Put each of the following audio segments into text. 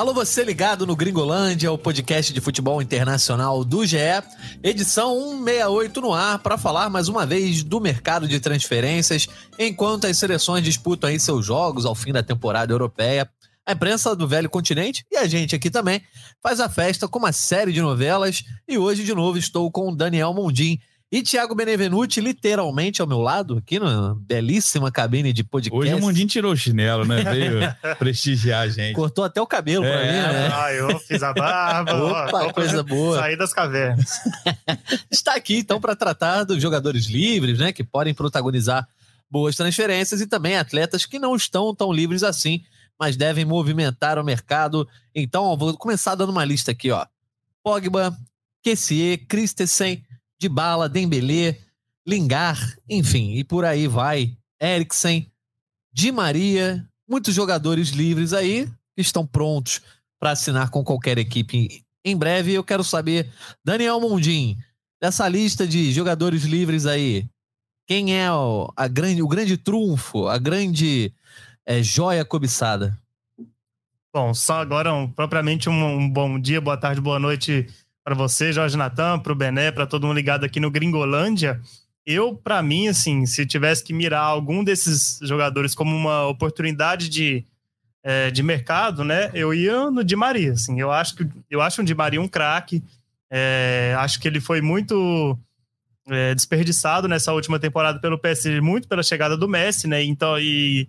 Alô, você ligado no Gringolândia, o podcast de futebol internacional do GE, edição 168 no ar, para falar mais uma vez do mercado de transferências, enquanto as seleções disputam aí seus jogos ao fim da temporada europeia. A imprensa do velho continente e a gente aqui também faz a festa com uma série de novelas e hoje de novo estou com o Daniel Mondim, e Thiago Benevenuti, literalmente ao meu lado, aqui na belíssima cabine de podcast. Hoje o Mundinho tirou o chinelo, né? Veio prestigiar a gente. Cortou até o cabelo é, pra mim, né? Ah, eu fiz a barba. Opa, ó, coisa boa. Sair das cavernas. Está aqui, então, para tratar dos jogadores livres, né? Que podem protagonizar boas transferências e também atletas que não estão tão livres assim, mas devem movimentar o mercado. Então, vou começar dando uma lista aqui, ó. Pogba, Kessier, Christensen, de Bala, Dembélé, Lingar, enfim, e por aí vai. Eriksen, Di Maria, muitos jogadores livres aí que estão prontos para assinar com qualquer equipe em breve. Eu quero saber, Daniel Mundim, dessa lista de jogadores livres aí, quem é o, a grande, o grande trunfo, a grande é, joia cobiçada? Bom, só agora um, propriamente um, um bom dia, boa tarde, boa noite para você, Jorge Natan, para o Bené, para todo mundo ligado aqui no Gringolândia. Eu, para mim, assim, se tivesse que mirar algum desses jogadores como uma oportunidade de, é, de mercado, né, eu ia no Di Maria. Assim, eu acho que eu acho o Di Maria um craque. É, acho que ele foi muito é, desperdiçado nessa última temporada pelo PSG, muito pela chegada do Messi, né? Então, e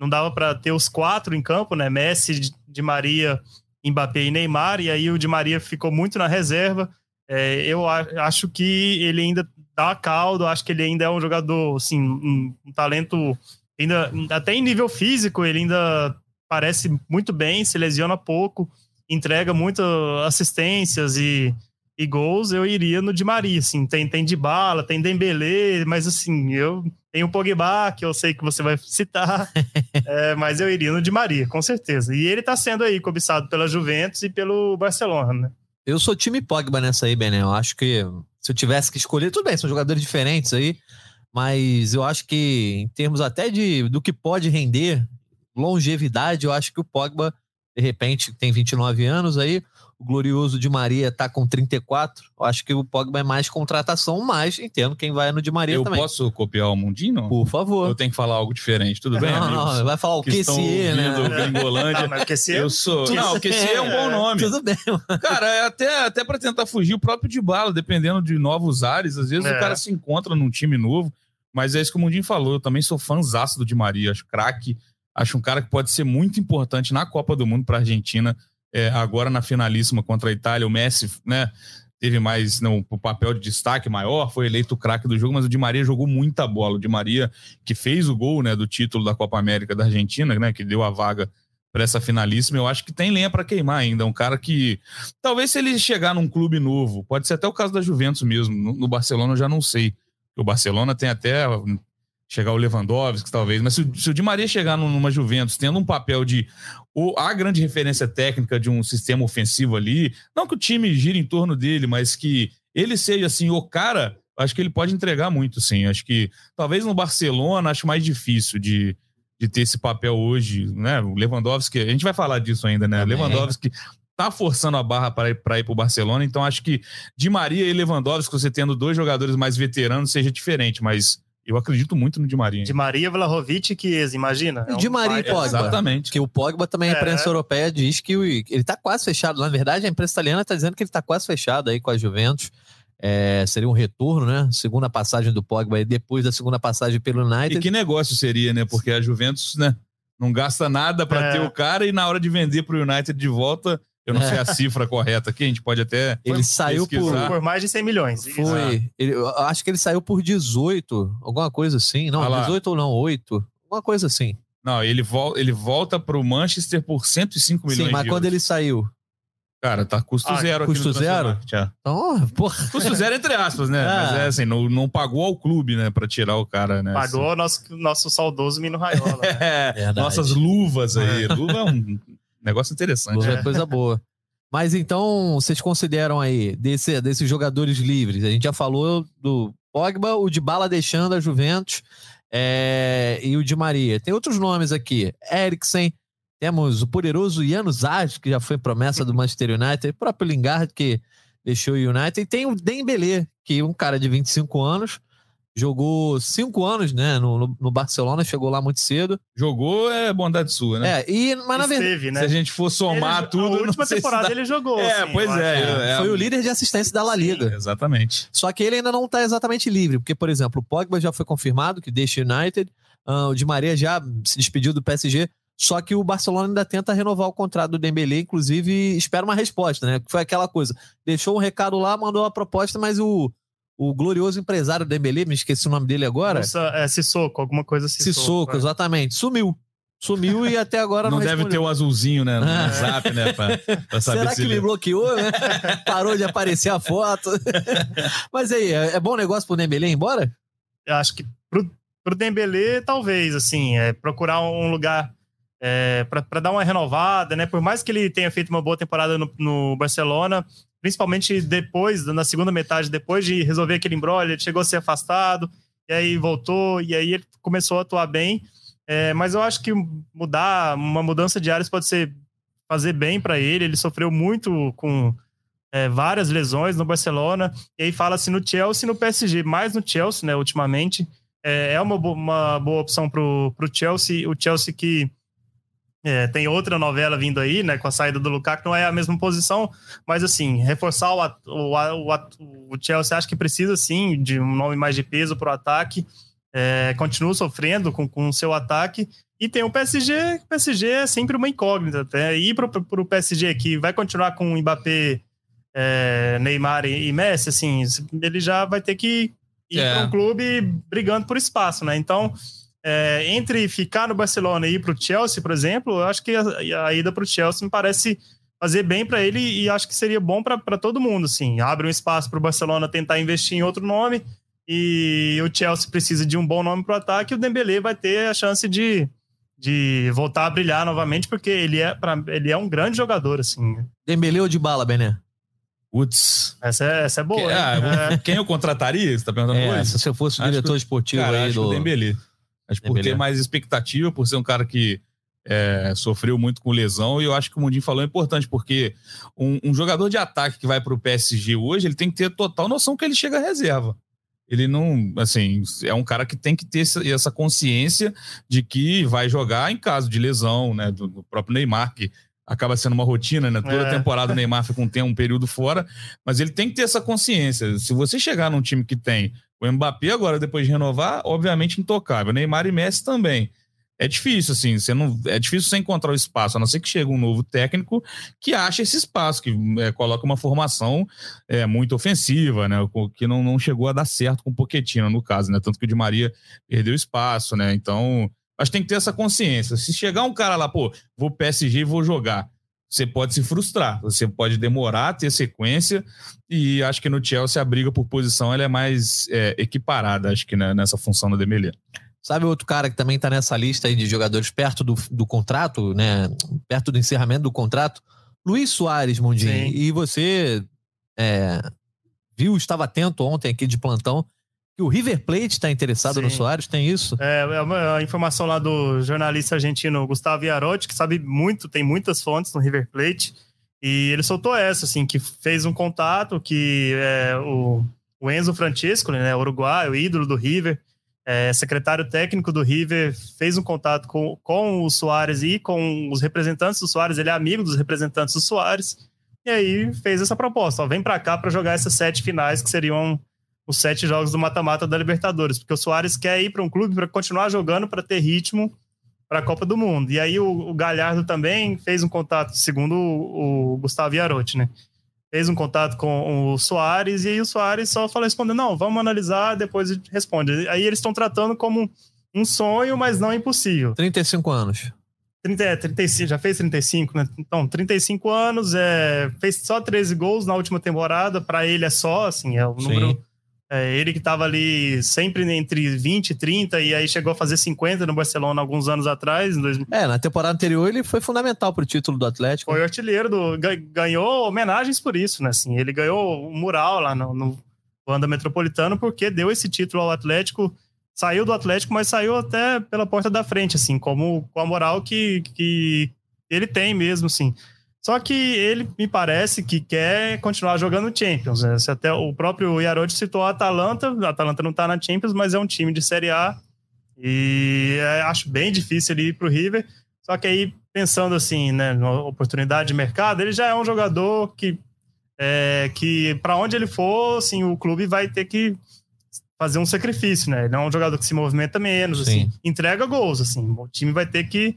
não dava para ter os quatro em campo, né? Messi, Di Maria Mbappé e Neymar, e aí o Di Maria ficou muito na reserva. É, eu acho que ele ainda dá caldo, acho que ele ainda é um jogador, assim, um, um, talento, ainda até em nível físico, ele ainda parece muito bem, se lesiona pouco, entrega muitas assistências e, e gols, eu iria no Di Maria, assim, tem, tem de bala, tem Dembélé, mas assim, eu tem o Pogba, que eu sei que você vai citar, é, mas eu iria no Di Maria, com certeza. E ele está sendo aí cobiçado pela Juventus e pelo Barcelona, né? Eu sou time Pogba nessa aí, Bené. Eu acho que se eu tivesse que escolher, tudo bem, são jogadores diferentes aí, mas eu acho que em termos até de do que pode render, longevidade, eu acho que o Pogba, de repente, tem 29 anos aí, o glorioso de Maria está com 34. Eu acho que o Pogba é mais contratação, mas entendo quem vai no de Maria eu também. Eu posso copiar o Mundinho? Por favor. Eu tenho que falar algo diferente, tudo bem, não, amigos? Não, vai falar o que se, né? Gringolândia. Não, mas eu sou. Não, o QC é um bom nome. Tudo bem. Cara, é até, até para tentar fugir o próprio de bala, dependendo de novos ares, às vezes é. o cara se encontra num time novo, mas é isso que o Mundinho falou. Eu também sou fãzaço do Di Maria, acho craque, acho um cara que pode ser muito importante na Copa do Mundo para a Argentina é, agora na finalíssima contra a Itália, o Messi, né? Teve mais não, o papel de destaque maior, foi eleito o craque do jogo, mas o Di Maria jogou muita bola. O Di Maria, que fez o gol né, do título da Copa América da Argentina, né, que deu a vaga para essa finalíssima, eu acho que tem lenha para queimar ainda. Um cara que, talvez se ele chegar num clube novo, pode ser até o caso da Juventus mesmo. No, no Barcelona eu já não sei. O Barcelona tem até chegar o Lewandowski, talvez, mas se, se o Di Maria chegar numa Juventus tendo um papel de ou a grande referência técnica de um sistema ofensivo ali, não que o time gire em torno dele, mas que ele seja assim o cara, acho que ele pode entregar muito, sim. Acho que talvez no Barcelona acho mais difícil de, de ter esse papel hoje, né? O Lewandowski, a gente vai falar disso ainda, né? Também. Lewandowski tá forçando a barra para ir para ir para o Barcelona, então acho que Di Maria e Lewandowski, você tendo dois jogadores mais veteranos, seja diferente, mas eu acredito muito no Di Maria. Di Maria, Vlahovic e Chiesa, imagina. É um Di Maria e Pogba. Exatamente. Que o Pogba também, a imprensa é. europeia diz que ele tá quase fechado. Na verdade, a imprensa italiana tá dizendo que ele tá quase fechado aí com a Juventus. É, seria um retorno, né? Segunda passagem do Pogba e depois da segunda passagem pelo United. E que negócio seria, né? Porque a Juventus, né? Não gasta nada para é. ter o cara e na hora de vender pro United de volta eu não sei a cifra correta aqui, a gente pode até. Ele saiu por, por, mais de 100 milhões. Foi. Ele, eu acho que ele saiu por 18, alguma coisa assim. Não, ah 18 ou não, 8. Alguma coisa assim. Não, ele, vol ele volta para o Manchester por 105 milhões. Sim, mas quando ele saiu? Cara, tá custo ah, zero custo aqui. Custo zero? Então, porra. Custo zero entre aspas, né? É. Mas é assim, não, não pagou ao clube, né, pra tirar o cara, né? Pagou assim. nosso, nosso saudoso Mino Raiola. Né? é, nossas luvas aí. Luva é um negócio interessante. É, é coisa boa. Mas então, vocês consideram aí, desse, desses jogadores livres, a gente já falou do Pogba, o de Bala deixando a Juventus é, e o de Maria. Tem outros nomes aqui, Eriksen, Temos o poderoso Januzaj, que já foi promessa do Manchester United, o próprio Lingard, que deixou o United, e tem o Dembélé, que é um cara de 25 anos, jogou cinco anos, né, no, no, Barcelona, chegou lá muito cedo. Jogou é bondade sua, né? É, e, mas na verdade, né? se a gente for somar ele, tudo... A última temporada ele jogou. É, assim, pois é, é, é, Foi o líder de assistência da La Liga. Sim, exatamente. Só que ele ainda não está exatamente livre, porque, por exemplo, o Pogba já foi confirmado que deixa o United, uh, o Di Maria já se despediu do PSG, só que o Barcelona ainda tenta renovar o contrato do Dembélé, inclusive espera uma resposta, né? Foi aquela coisa, deixou um recado lá, mandou a proposta, mas o o glorioso empresário Dembélé, me esqueci o nome dele agora. Nossa, é Sissoko, alguma coisa Sissoko. Sissoko, exatamente. Sumiu. Sumiu e até agora não Não deve ter o azulzinho, né? No é. WhatsApp, né? Pra, pra Será que ele bloqueou, né? Parou de aparecer a foto. Mas aí, é, é bom negócio pro Dembélé ir embora? Eu acho que pro, pro Dembélé, talvez, assim, é procurar um lugar é, para dar uma renovada, né? Por mais que ele tenha feito uma boa temporada no, no Barcelona, principalmente depois, na segunda metade, depois de resolver aquele embrolho, ele chegou a ser afastado, e aí voltou, e aí ele começou a atuar bem. É, mas eu acho que mudar, uma mudança de áreas pode ser fazer bem para ele. Ele sofreu muito com é, várias lesões no Barcelona, e aí fala-se no Chelsea e no PSG, mais no Chelsea, né, ultimamente. É, é uma, uma boa opção para o Chelsea, o Chelsea que é, tem outra novela vindo aí, né, com a saída do Lukaku, não é a mesma posição, mas assim, reforçar o, o, o, o Chelsea acho que precisa sim de um nome mais de peso para o ataque, é, continua sofrendo com o seu ataque, e tem o PSG, o PSG é sempre uma incógnita, até, e para o PSG que vai continuar com o Mbappé, é, Neymar e, e, Messi, assim, ele já vai ter que ir é. para um clube brigando por espaço, né, então é, entre ficar no Barcelona e ir para o Chelsea, por exemplo, eu acho que a, a ida para o Chelsea me parece fazer bem para ele e acho que seria bom para todo mundo. Assim. Abre um espaço para o Barcelona tentar investir em outro nome e o Chelsea precisa de um bom nome para o ataque e o Dembélé vai ter a chance de, de voltar a brilhar novamente porque ele é, pra, ele é um grande jogador. assim. Dembélé ou de bala, Bené? Putz. Essa é, essa é boa. Que, ah, é. Quem eu contrataria? Você tá perguntando é, Se eu fosse o diretor que, esportivo cara, aí do... o Acho é por ter mais expectativa, por ser um cara que é, sofreu muito com lesão, e eu acho que o Mundinho falou é importante, porque um, um jogador de ataque que vai para o PSG hoje, ele tem que ter total noção que ele chega à reserva. Ele não, assim, é um cara que tem que ter essa consciência de que vai jogar em caso de lesão, né? Do, do próprio Neymar, que acaba sendo uma rotina, né? Toda é. temporada o Neymar fica um, tempo, um período fora, mas ele tem que ter essa consciência. Se você chegar num time que tem o Mbappé agora, depois de renovar, obviamente intocável. Neymar e Messi também. É difícil, assim, você não, é difícil você encontrar o espaço, a não ser que chegue um novo técnico que ache esse espaço, que é, coloca uma formação é, muito ofensiva, né? Que não, não chegou a dar certo com o Pochettino, no caso, né? Tanto que o Di Maria perdeu espaço, né? Então, mas tem que ter essa consciência. Se chegar um cara lá, pô, vou PSG e vou jogar você pode se frustrar, você pode demorar a ter sequência e acho que no Chelsea a briga por posição ela é mais é, equiparada, acho que né, nessa função do Dembélé. Sabe outro cara que também está nessa lista aí de jogadores perto do, do contrato, né? Perto do encerramento do contrato? Luiz Soares, Mundinho. Sim. E você é, viu, estava atento ontem aqui de plantão, que o River Plate está interessado Sim. no Soares, tem isso? É, é uma informação lá do jornalista argentino Gustavo Iarotti, que sabe muito, tem muitas fontes no River Plate, e ele soltou essa, assim, que fez um contato, que é, o, o Enzo Francisco, né, uruguai, o ídolo do River, é, secretário técnico do River, fez um contato com, com o Soares e com os representantes do Soares, ele é amigo dos representantes do Soares, e aí fez essa proposta, ó, vem para cá para jogar essas sete finais que seriam os sete jogos do mata-mata da Libertadores, porque o Soares quer ir para um clube para continuar jogando, para ter ritmo para a Copa do Mundo. E aí o, o, Galhardo também fez um contato, segundo o, o Gustavo Iarotti, né? Fez um contato com o Soares e aí o Soares só falou respondendo: não, vamos analisar, depois responde. Aí eles estão tratando como um sonho, mas não impossível. 35 anos. 30, é, 35, já fez 35, né? Então, 35 anos, é, fez só 13 gols na última temporada, para ele é só, assim, é o número Sim. É, ele que estava ali sempre entre 20 e 30 e aí chegou a fazer 50 no Barcelona alguns anos atrás. Em 2000. É, na temporada anterior ele foi fundamental para o título do Atlético. Foi artilheiro, do, ganhou homenagens por isso, né? Assim, ele ganhou um mural lá no, no Wanda Metropolitano porque deu esse título ao Atlético. Saiu do Atlético, mas saiu até pela porta da frente, assim, como com a moral que, que ele tem mesmo, sim. Só que ele me parece que quer continuar jogando Champions. Né? Até o próprio Yarod citou a Atalanta. A Atalanta não está na Champions, mas é um time de Série A. E é, acho bem difícil ele ir para o River. Só que aí, pensando assim, né, na oportunidade de mercado, ele já é um jogador que, é, que para onde ele for, assim, o clube vai ter que fazer um sacrifício, né? Ele é um jogador que se movimenta menos, assim, entrega gols, assim. O time vai ter que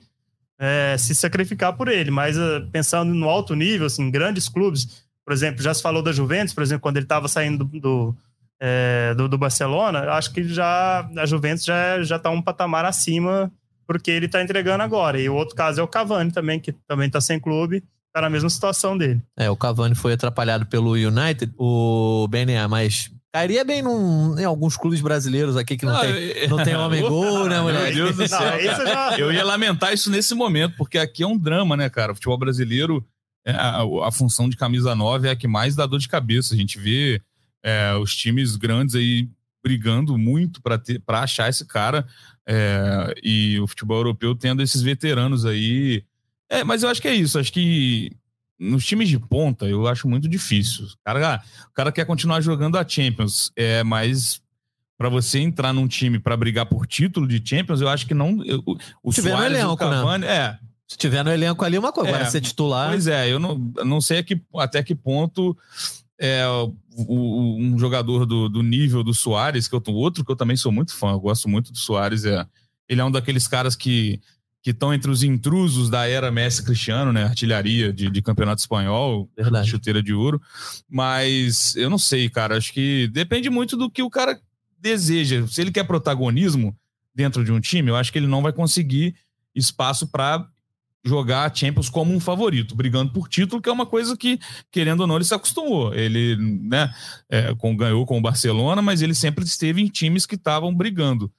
é, se sacrificar por ele. Mas uh, pensando no alto nível, assim, grandes clubes, por exemplo, já se falou da Juventus, por exemplo, quando ele estava saindo do, do, é, do, do, Barcelona, acho que já a Juventus já já está um patamar acima porque ele está entregando agora. E o outro caso é o Cavani também, que também está sem clube, está na mesma situação dele. É, o Cavani foi atrapalhado pelo United, o BNA, mas Cairia bem num, em alguns clubes brasileiros aqui que não, não tem, não tem homem-gol, né, mulher? Meu Deus do céu. Não, já... Eu ia lamentar isso nesse momento, porque aqui é um drama, né, cara? O futebol brasileiro, é, a, a, função de camisa 9 é a que mais dá dor de cabeça. A gente vê é, os times grandes aí brigando muito para achar esse cara é, e o futebol europeu tendo esses veteranos aí. É, mas eu acho que é isso. Acho que nos times de ponta, eu acho muito difícil. O cara, o cara quer continuar jogando a Champions, é, mas para você entrar num time para brigar por título de Champions, eu acho que não. Eu, o Se tiver no elenco, o né? Cavani, né? é. Se tiver no elenco ali, é uma coisa. Agora, é, ser titular. Pois é, eu não, não sei que, até que ponto é, o, um jogador do, do nível do Soares, que eu outro que eu também sou muito fã, eu gosto muito do Soares, é, ele é um daqueles caras que que estão entre os intrusos da era Messi Cristiano, né? Artilharia de, de campeonato espanhol, Verdade. chuteira de ouro. Mas eu não sei, cara. Acho que depende muito do que o cara deseja. Se ele quer protagonismo dentro de um time, eu acho que ele não vai conseguir espaço para jogar a Champions como um favorito, brigando por título, que é uma coisa que, querendo ou não, ele se acostumou. Ele né, é, com, ganhou com o Barcelona, mas ele sempre esteve em times que estavam brigando.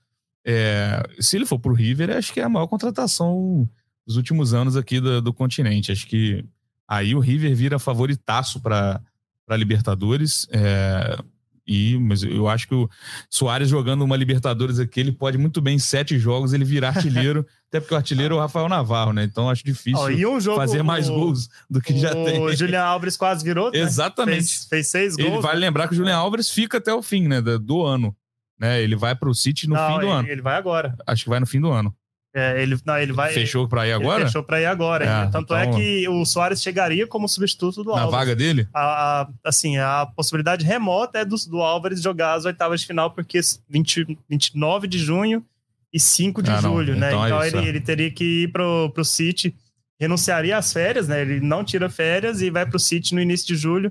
É, se ele for para o River, acho que é a maior contratação dos últimos anos aqui do, do continente. Acho que aí o River vira favoritaço para Libertadores. É, e, mas eu acho que o Soares jogando uma Libertadores aqui, ele pode muito bem em sete jogos ele virar artilheiro, até porque o artilheiro é o Rafael Navarro, né? Então acho difícil oh, um jogo, fazer mais o, gols do que já tem. O Julian Alves quase virou, né? Exatamente. Fez, fez, seis gols. Ele vale né? lembrar que o Julian Alves fica até o fim, né? Do ano né? Ele vai para o City no não, fim do ele, ano. Ele vai agora. Acho que vai no fim do ano. É, ele, não, ele vai. Fechou para ir agora? fechou para ir agora. É, Tanto é então... é que o Soares chegaria como substituto do Na Álvares. Na vaga dele? A, a, assim, a possibilidade remota é do, do Álvares jogar as oitavas de final, porque 20, 29 de junho e 5 de ah, julho, né? Então, então é ele, ele, teria que ir pro, pro City, renunciaria às férias, né? Ele não tira férias e vai pro City no início de julho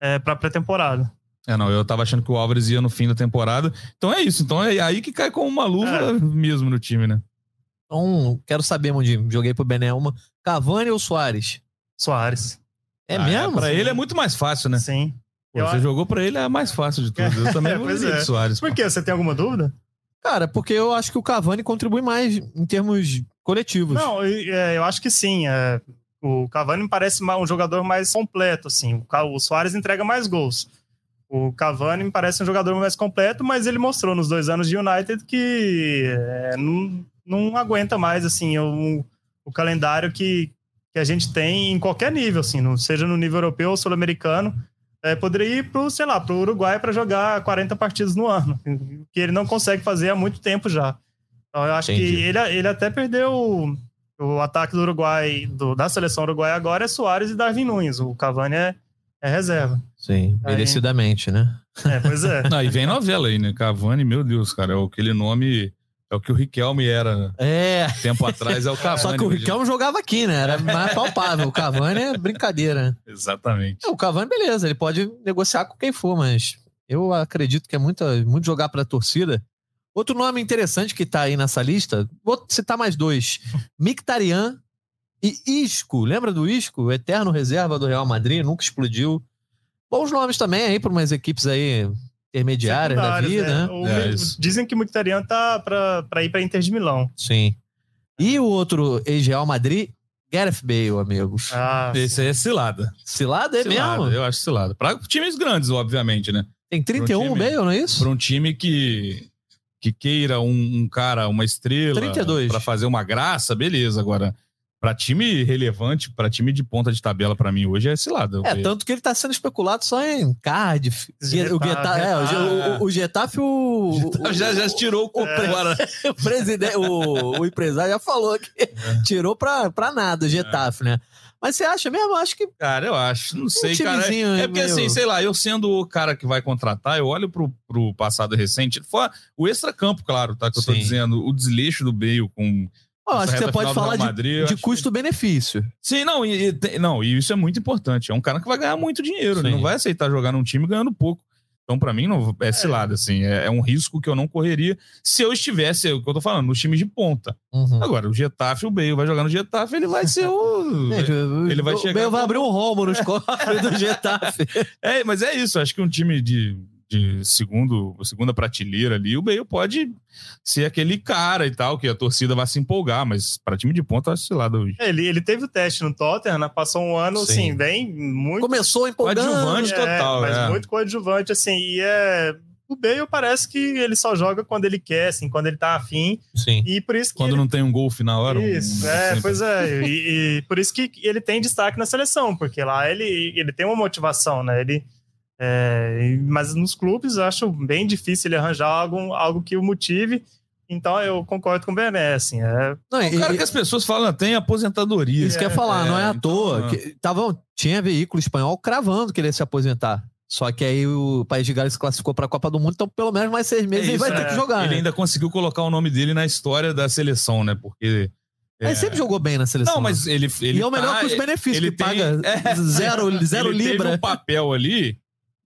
é, para pré-temporada. É, não, eu tava achando que o Álvares ia no fim da temporada. Então é isso. Então é aí que cai com uma luva é. mesmo no time, né? Então, quero saber, Mundinho. Joguei pro Bené uma. Cavani ou Soares? Soares. É ah, mesmo? É, pra Sim. ele é muito mais fácil, né? Sim. Pô, eu... Você jogou pra ele, é mais fácil de tudo. Eu também vou dizer é. Soares. Por quê? Você tem alguma dúvida? Cara, porque eu acho que o Cavani contribui mais em termos coletivos. Não, eu acho que sim. É, o Cavani me parece um jogador mais completo, assim. O Soares entrega mais gols. O Cavani me parece um jogador mais completo, mas ele mostrou nos dois anos de United que é, não, não aguenta mais assim o, o calendário que, que a gente tem em qualquer nível, assim, não seja no nível europeu ou sul-americano. É, poderia ir para sei lá, para o Uruguai para jogar 40 partidas no ano, que ele não consegue fazer há muito tempo já. Então, eu acho Entendi. que ele, ele até perdeu o, o ataque do Uruguai, do, da seleção uruguaia agora é Soares e Darwin Nunes. O Cavani é, é reserva. Sim, aí... merecidamente, né? É, pois é. Não, e vem novela aí, né? Cavani, meu Deus, cara, é aquele nome. É o que o Riquelme era. É. Tempo atrás é o Cavani. Só que o Riquelme jogava aqui, né? Era mais palpável. O Cavani é brincadeira. Exatamente. É, o Cavani, beleza, ele pode negociar com quem for, mas eu acredito que é muito, muito jogar para a torcida. Outro nome interessante que tá aí nessa lista, vou citar mais dois: Mictarian e Isco. Lembra do Isco? O eterno reserva do Real Madrid, nunca explodiu. Bons nomes também aí para umas equipes aí intermediárias da vida, né? É, dizem que o Mkhitaryan tá para ir para Inter de Milão. Sim. E o outro ex-Real Madrid, Gareth Bale, amigos. Ah, Esse aí é cilada. Cilada é cilada, mesmo? Eu acho cilada. Para times grandes, obviamente, né? Tem 31 um time, Bale, não é isso? Para um time que que queira um, um cara, uma estrela para fazer uma graça, beleza. Agora, Pra time relevante, pra time de ponta de tabela, pra mim, hoje é cilada. É, tanto que ele tá sendo especulado só em Cardiff. Getafe, o Getafe, é, o, o, o Getafe, o, o, já, já tirou o, É. agora. o presidente, o, o empresário já falou que tirou pra, pra nada o Getafe, né? Mas você acha mesmo? Eu Acho que Cara, eu acho. Não sei, cara. timezinho É porque, meio- assim, sei lá, eu sendo o cara que vai contratar, eu olho pro, pro passado recente. Fora o extra-campo, claro, tá? Que eu tô Sim. dizendo. O desleixo do Bale com. Acho que você pode falar de, Madrid, eu de acho que- custo-benefício. Sim, não e, e não, e isso é muito importante. É um cara que vai ganhar muito dinheiro. Ele Sim. não vai aceitar jogar num time ganhando pouco. Então, pra mim, não, é cilada, assim. É, é um risco que eu não correria se eu estivesse, é o que eu tô falando, nos times de ponta. Uhum. Agora, o Getafe, o Bale vai jogar no Getafe, ele vai ser o. Ele vai o chegar Bale vai abrir um rombo nos cofres do Getafe. É, mas é isso. Acho que um time de, de segundo, segunda prateleira ali, o Bale pode ser aquele cara e tal, que a torcida vai se empolgar, mas para time de ponta, eu acho cilada hoje. Ele, ele teve o teste no Tottenham, né? passou um ano, Sim. assim, bem, muito Começou empolgando. Coadjuvante. total, mas é. muito coadjuvante, assim, e é... O Bale parece que ele só joga quando ele quer, assim, quando ele tá afim, Sim. e por isso que Quando ele- não tem um gol na hora. Isso, um- é, sempre- pois é, e, e por isso que ele tem destaque na seleção, porque lá ele, ele tem uma motivação, né, ele... é, mas nos clubes eu acho bem difícil ele arranjar algo, algo que o motive, então eu concordo com o Bené, assim, é... Não, O e- cara e- que as pessoas falam tem aposentadoria. Isso que eu ia falar, é, não é à então, toa. é. Que, tava, tinha veículo espanhol cravando que ele ia se aposentar. Só que aí o País de Gales se classificou para a Copa do Mundo, então pelo menos mais seis meses É ele vai isso, ter é. que jogar. Ele né? ainda conseguiu colocar o nome dele na história da seleção, né? Porque. Ele é, sempre jogou bem na seleção. Não, mas ele. ele e é o melhor tá- com os benefícios, ele que tem- paga é. zero, zero ele libra. teve um papel ali,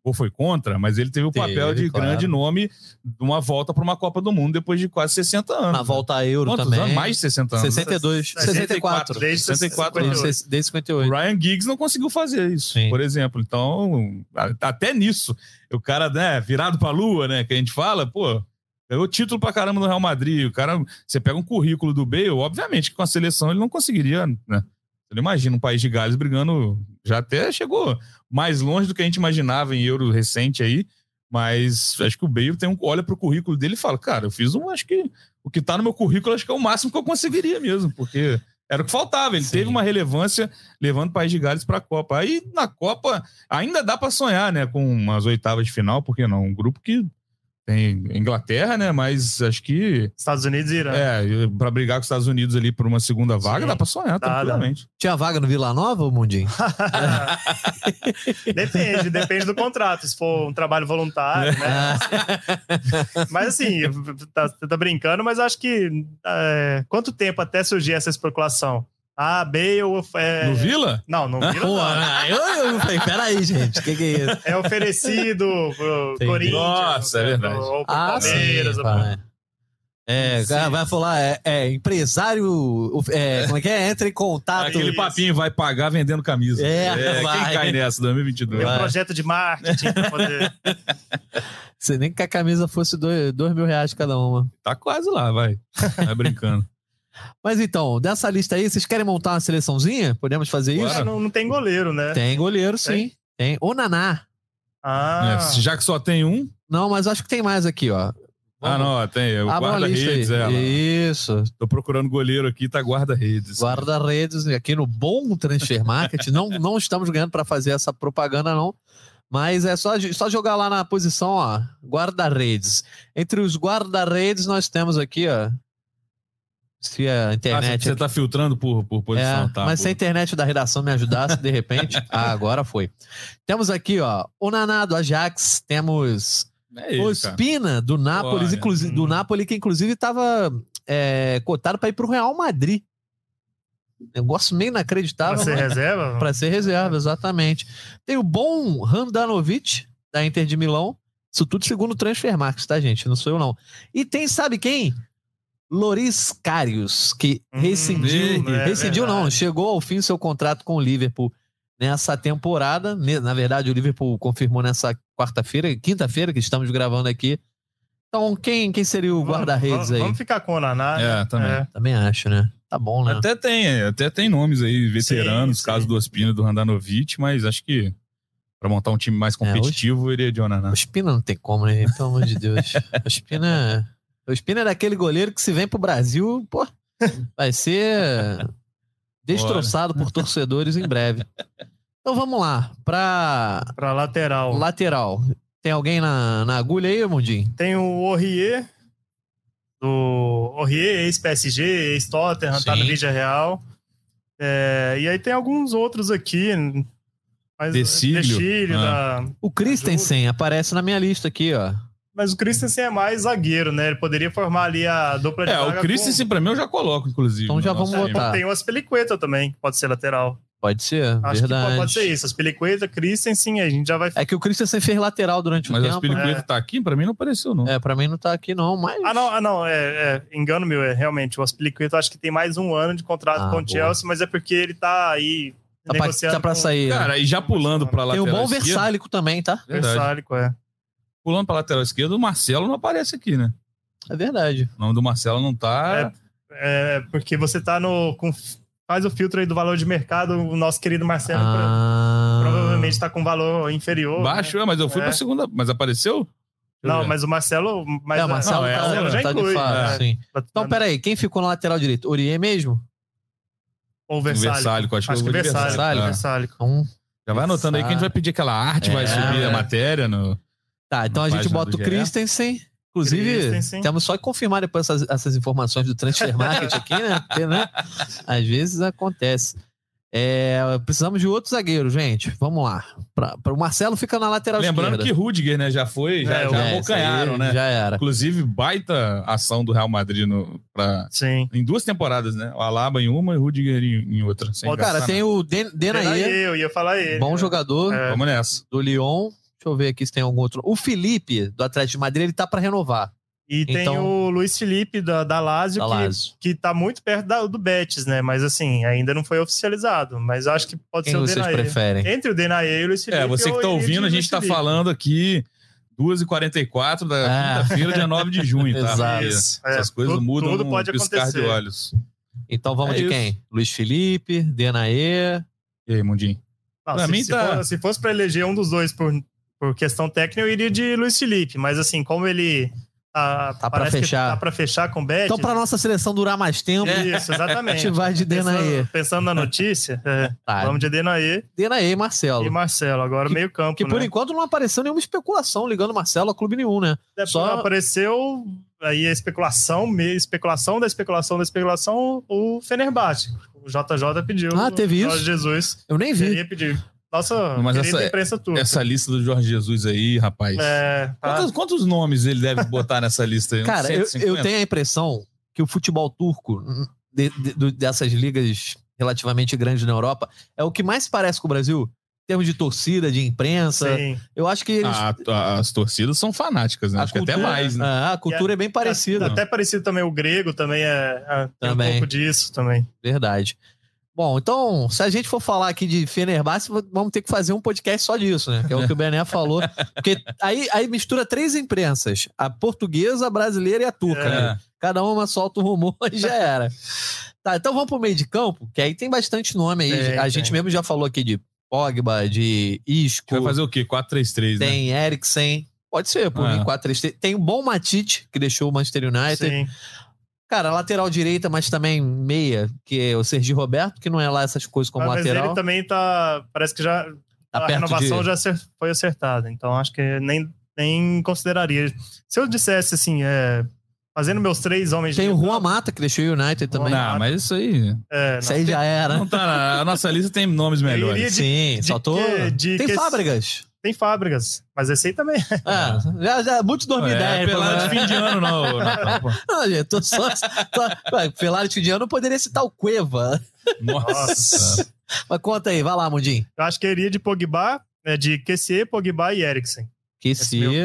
ou foi contra, mas ele teve o Teve, papel de claro. grande nome de uma volta para uma Copa do Mundo depois de quase 60 anos. Na volta a Euro Quantos também. anos? Mais de 60 anos. 62, 64. Desde 64 58. Desde desde O 58. Ryan Giggs não conseguiu fazer isso, Sim. por exemplo. Então, a- até nisso, o cara, né, virado pra lua, né, que a gente fala, pô, ganhou título pra caramba no Real Madrid. O cara, você pega um currículo do Bale, obviamente que com a seleção ele não conseguiria, né? Não imagina um país de Gales brigando, já até chegou mais longe do que a gente imaginava em Euro recente aí, mas acho que o Bale tem um, olha pro currículo dele e fala, cara, eu fiz um, acho que o que tá no meu currículo acho que é o máximo que eu conseguiria mesmo, porque era o que faltava. Ele Sim. teve uma relevância levando o País de Gales para a Copa. Aí na Copa ainda dá para sonhar, né, com umas oitavas de final, porque não? Um grupo que tem Inglaterra, né, mas acho que Estados Unidos e Irã. é, para brigar com os Estados Unidos ali por uma segunda vaga, Sim. dá para sonhar Dá, dá. tranquilamente. Tinha vaga no Vila Nova, Mundinho? depende, depende do contrato. Se for um trabalho voluntário, né? Mas assim, tá, você tá brincando, mas acho que é, quanto tempo até surgir essa especulação? Ah, Bale é... No Vila? Não, não Vila Pô, não. né? eu, eu falei, peraí, gente, o que, que é isso? É oferecido pro Entendi. Corinthians. Nossa, é verdade. Ou pro Ah, Palmeiras. sim, pro- pai. É, o cara vai falar, é, é, empresário, é, como é que é? Entra em contato. Aquele isso. papinho vai pagar vendendo camisa. É, vai. quem cai nessa 2022? Tem um Vai. projeto de marketing pra poder... Se nem que a camisa fosse dois, dois mil reais cada uma. Tá quase lá, vai. Vai brincando. Mas então, dessa lista aí, vocês querem montar uma seleçãozinha? Podemos fazer isso? Ah, não, não tem goleiro, né? Tem goleiro, sim. Tem. O Naná. Ah, É, já que só tem um. Não, mas acho que tem mais aqui, ó. Ah, não, tem. É o guarda-redes, é. lá. Isso. Tô procurando goleiro aqui, tá guarda-redes. Guarda-redes aqui no bom Transfer Market. não, não estamos ganhando para fazer essa propaganda, não. Mas é só, só jogar lá na posição, ó. Guarda-redes. Entre os guarda-redes, nós temos aqui, ó. Se a Ah, internet. você tá filtrando por, por posição, É, tá? mas pô. se a internet da redação me ajudasse, de repente. ah, agora foi. Temos aqui, ó, o Naná do Ajax, temos É ele, o cara. Spina do Nápoles, inclusive, do hum. Napoli, que inclusive estava cotado para ir para o Real Madrid. Negócio meio pra inacreditável. ser mas- reserva? Pra ser reserva, exatamente. Tem o bom Handanovic, da Inter de Milão. Isso tudo segundo o Transfermarkt, tá, gente? Não sou eu, não. E tem, sabe quem? Loris Karius, que Hum, rescindiu. é rescindiu, não. verdade. Chegou ao fim seu contrato com o Liverpool nessa temporada. Na verdade, o Liverpool confirmou nessa quarta-feira, quinta-feira, que estamos gravando aqui. Então, quem, quem seria o guarda-redes aí? Vamos ficar com o Naná. né? É, também. Também acho, né? Tá bom, né? Até tem, até tem nomes aí, veteranos, Sim, caso sim. do Ospina e do Randanovic, mas acho que pra montar um time mais competitivo, iria de Onaná. O Spina não tem como, né? Pelo amor de Deus. O Spina, o Spina é daquele goleiro que se vem pro Brasil, pô, vai ser destroçado por torcedores em breve. Então vamos lá, pra Pra lateral. lateral. Tem alguém na, na agulha aí, Mundinho? Tem o Aurier, do Aurier, ex-PSG, ex-Tottenham, tá no. Vídeo Real. É, e aí tem alguns outros aqui. Mas, Decílio. Decílio, Ah. da- O Christensen aparece na minha lista aqui, ó. Mas o Christensen é mais zagueiro, né? Ele poderia formar ali a dupla de É, o Christensen pra mim eu já coloco, inclusive. Então já vamos botar. com... Tem o Aspilicueta também, que pode ser lateral. Pode ser, Acho verdade. que pode, pode ser isso. Aspilicueta, Christensen, aí a gente já vai... É que o Christensen fez lateral durante o Mas o tempo. Aspilicueta É. tá aqui, pra mim não apareceu, não. É, pra mim não tá aqui não, mas... Ah, não, ah, não é, é, engano meu, é realmente. O Aspilicueta acho que tem mais um ano de contrato Ah, com o. Chelsea, mas é porque ele tá aí Tá pra, tá pra com- sair. né? Cara, e já pulando pra Tem lateral o bom esquerda, Versálico também, tá? Verdade. Versálico, é. Pulando pra lateral esquerda, o Marcelo não aparece aqui, né? É verdade. O nome do Marcelo não tá... É, porque você tá no. Com, faz o filtro aí do valor de mercado, o nosso querido Marcelo Ah, provavelmente tá com valor inferior. baixo, né? é, mas eu fui É. pra segunda... Mas apareceu? Deixa Não, ver. mas o Marcelo. Mas é, o Marcelo não, é, tá, Marcelo já tá de inclui. fato, é. sim. Tá- Então, peraí, quem ficou na lateral direito? Orier mesmo? Ou O Versálico. Versálico, acho, Acho que de Versálico. Versálico. É. Versálico. Então, Já vai anotando aí que a gente vai pedir aquela arte, vai É. subir a matéria no... tá, então a gente bota o. Christensen. Inclusive, Christensen. temos só que confirmar depois essas, essas informações do Transfer Market aqui, né? Porque, né? Às vezes acontece. É, precisamos de outro zagueiro, gente. Vamos lá. Pra, pra- o Marcelo fica na lateral Lembrando esquerda. que Rudiger, né, já foi, já, É, já É, abocanharam, né? Já era. Inclusive, baita ação do Real Madrid no, pra, Sim. em duas temporadas, né? O Alaba em uma e o Rudiger em, em outra. Sem Ó, Cara, gastar tem o Den- Denayer, Eu ia falar ele. bom né? jogador É. nada. Vamos nessa. do Lyon. Deixa eu ver aqui se tem algum outro. O Felipe, do Atlético de Madrid, ele tá pra renovar. E tem Então- o Luiz Felipe da, da Lazio, Da que, Lazio. que tá muito perto da- do Betis, né? Mas assim, ainda não foi oficializado. Mas eu acho que pode Quem ser o vocês Denayer. preferem? Entre o Denayer e o Luiz Felipe. É, você que tá ouvindo, a gente tá falando aqui 2h44 da Ah. quinta-feira, dia 9 de junho, tá? Exato. Isso, é, Essas coisas tudo- mudam tudo pode piscar acontecer. de olhos. Então vamos É de isso. quem? Luiz Felipe, Denayer. E aí, Mundinho? Não, Pra se, mim se tá- for- se fosse pra eleger um dos dois por, por questão técnica, eu iria de Luiz Felipe. Mas assim, como ele tá, Tá que fechar. tá pra fechar com o Betis... Então, pra nossa seleção durar mais tempo, Isso, a exatamente. gente vai de Denayer. Pensando, pensando na notícia, é, Tá, vamos de Denayer Denayer e Marcelo. e Marcelo. Agora meio campo, Que por né? enquanto não apareceu nenhuma especulação ligando Marcelo a clube nenhum, né? É, só- apareceu aí a especulação, especulação da especulação da especulação, o Fenerbahçe. O JJ pediu. Ah, teve isso? Jesus Eu nem vi. pedir. Nossa, Mas essa- imprensa turca. Essa lista do Jorge Jesus aí, rapaz. É, tá. Quantos, quantos nomes ele deve botar nessa lista aí? Cara, eu, 150? eu tenho a impressão que o futebol turco, de- de- dessas ligas relativamente grandes na Europa, é o que mais se parece com o Brasil. Em termos de torcida, de imprensa. Sim. Eu acho que eles. Ah, a- as torcidas são fanáticas, né? a Acho que até cultura- mais, né? Ah, a cultura é bem parecida. Até parecido também o grego também é, é tem Também. um pouco disso também. Verdade. Bom, então, se a gente for falar aqui de Fenerbahçe, vamos ter que fazer um podcast só disso, né? Que é o que o Bené falou. Porque aí, aí mistura três imprensas: a portuguesa, a brasileira e a turca. É. né? Cada uma solta o rumor e já era. Tá, então vamos pro meio de campo, que aí tem bastante nome aí. A gente mesmo já falou aqui de Pogba, de Isco, Vai fazer o quê? 4-3-3, né? tem Eriksen. Pode ser, por É. mim, 4-3-3. Tem o bom Matite, que deixou o Manchester United. Sim. Cara, lateral direita, mas também meia, que é o Sergi Roberto, que não é lá essas coisas como Mas lateral. ele também tá. Parece que já. Tá a renovação de- já foi acertada. Então acho que nem, nem consideraria. Se eu dissesse assim, é, fazendo meus três homens Tem de o Juan Mata, que deixou o United também. Não, mas isso aí. é, Isso aí não, já era. Não tá a nossa lista tem nomes melhores. de- Sim, de só tô. que- de Tem que- fábricas. Tem fábricas, mas esse aí também. É, já, já, muitos Não é 2010. pelado de né? fim de ano, não. Pô. Não, gente, tô só. tô, pelado de fim de ano eu poderia citar o Cueva. Nossa. Mas conta aí, vai lá, Mundinho. Eu acho que iria de Pogba, é, de QC, Pogba e Eriksen.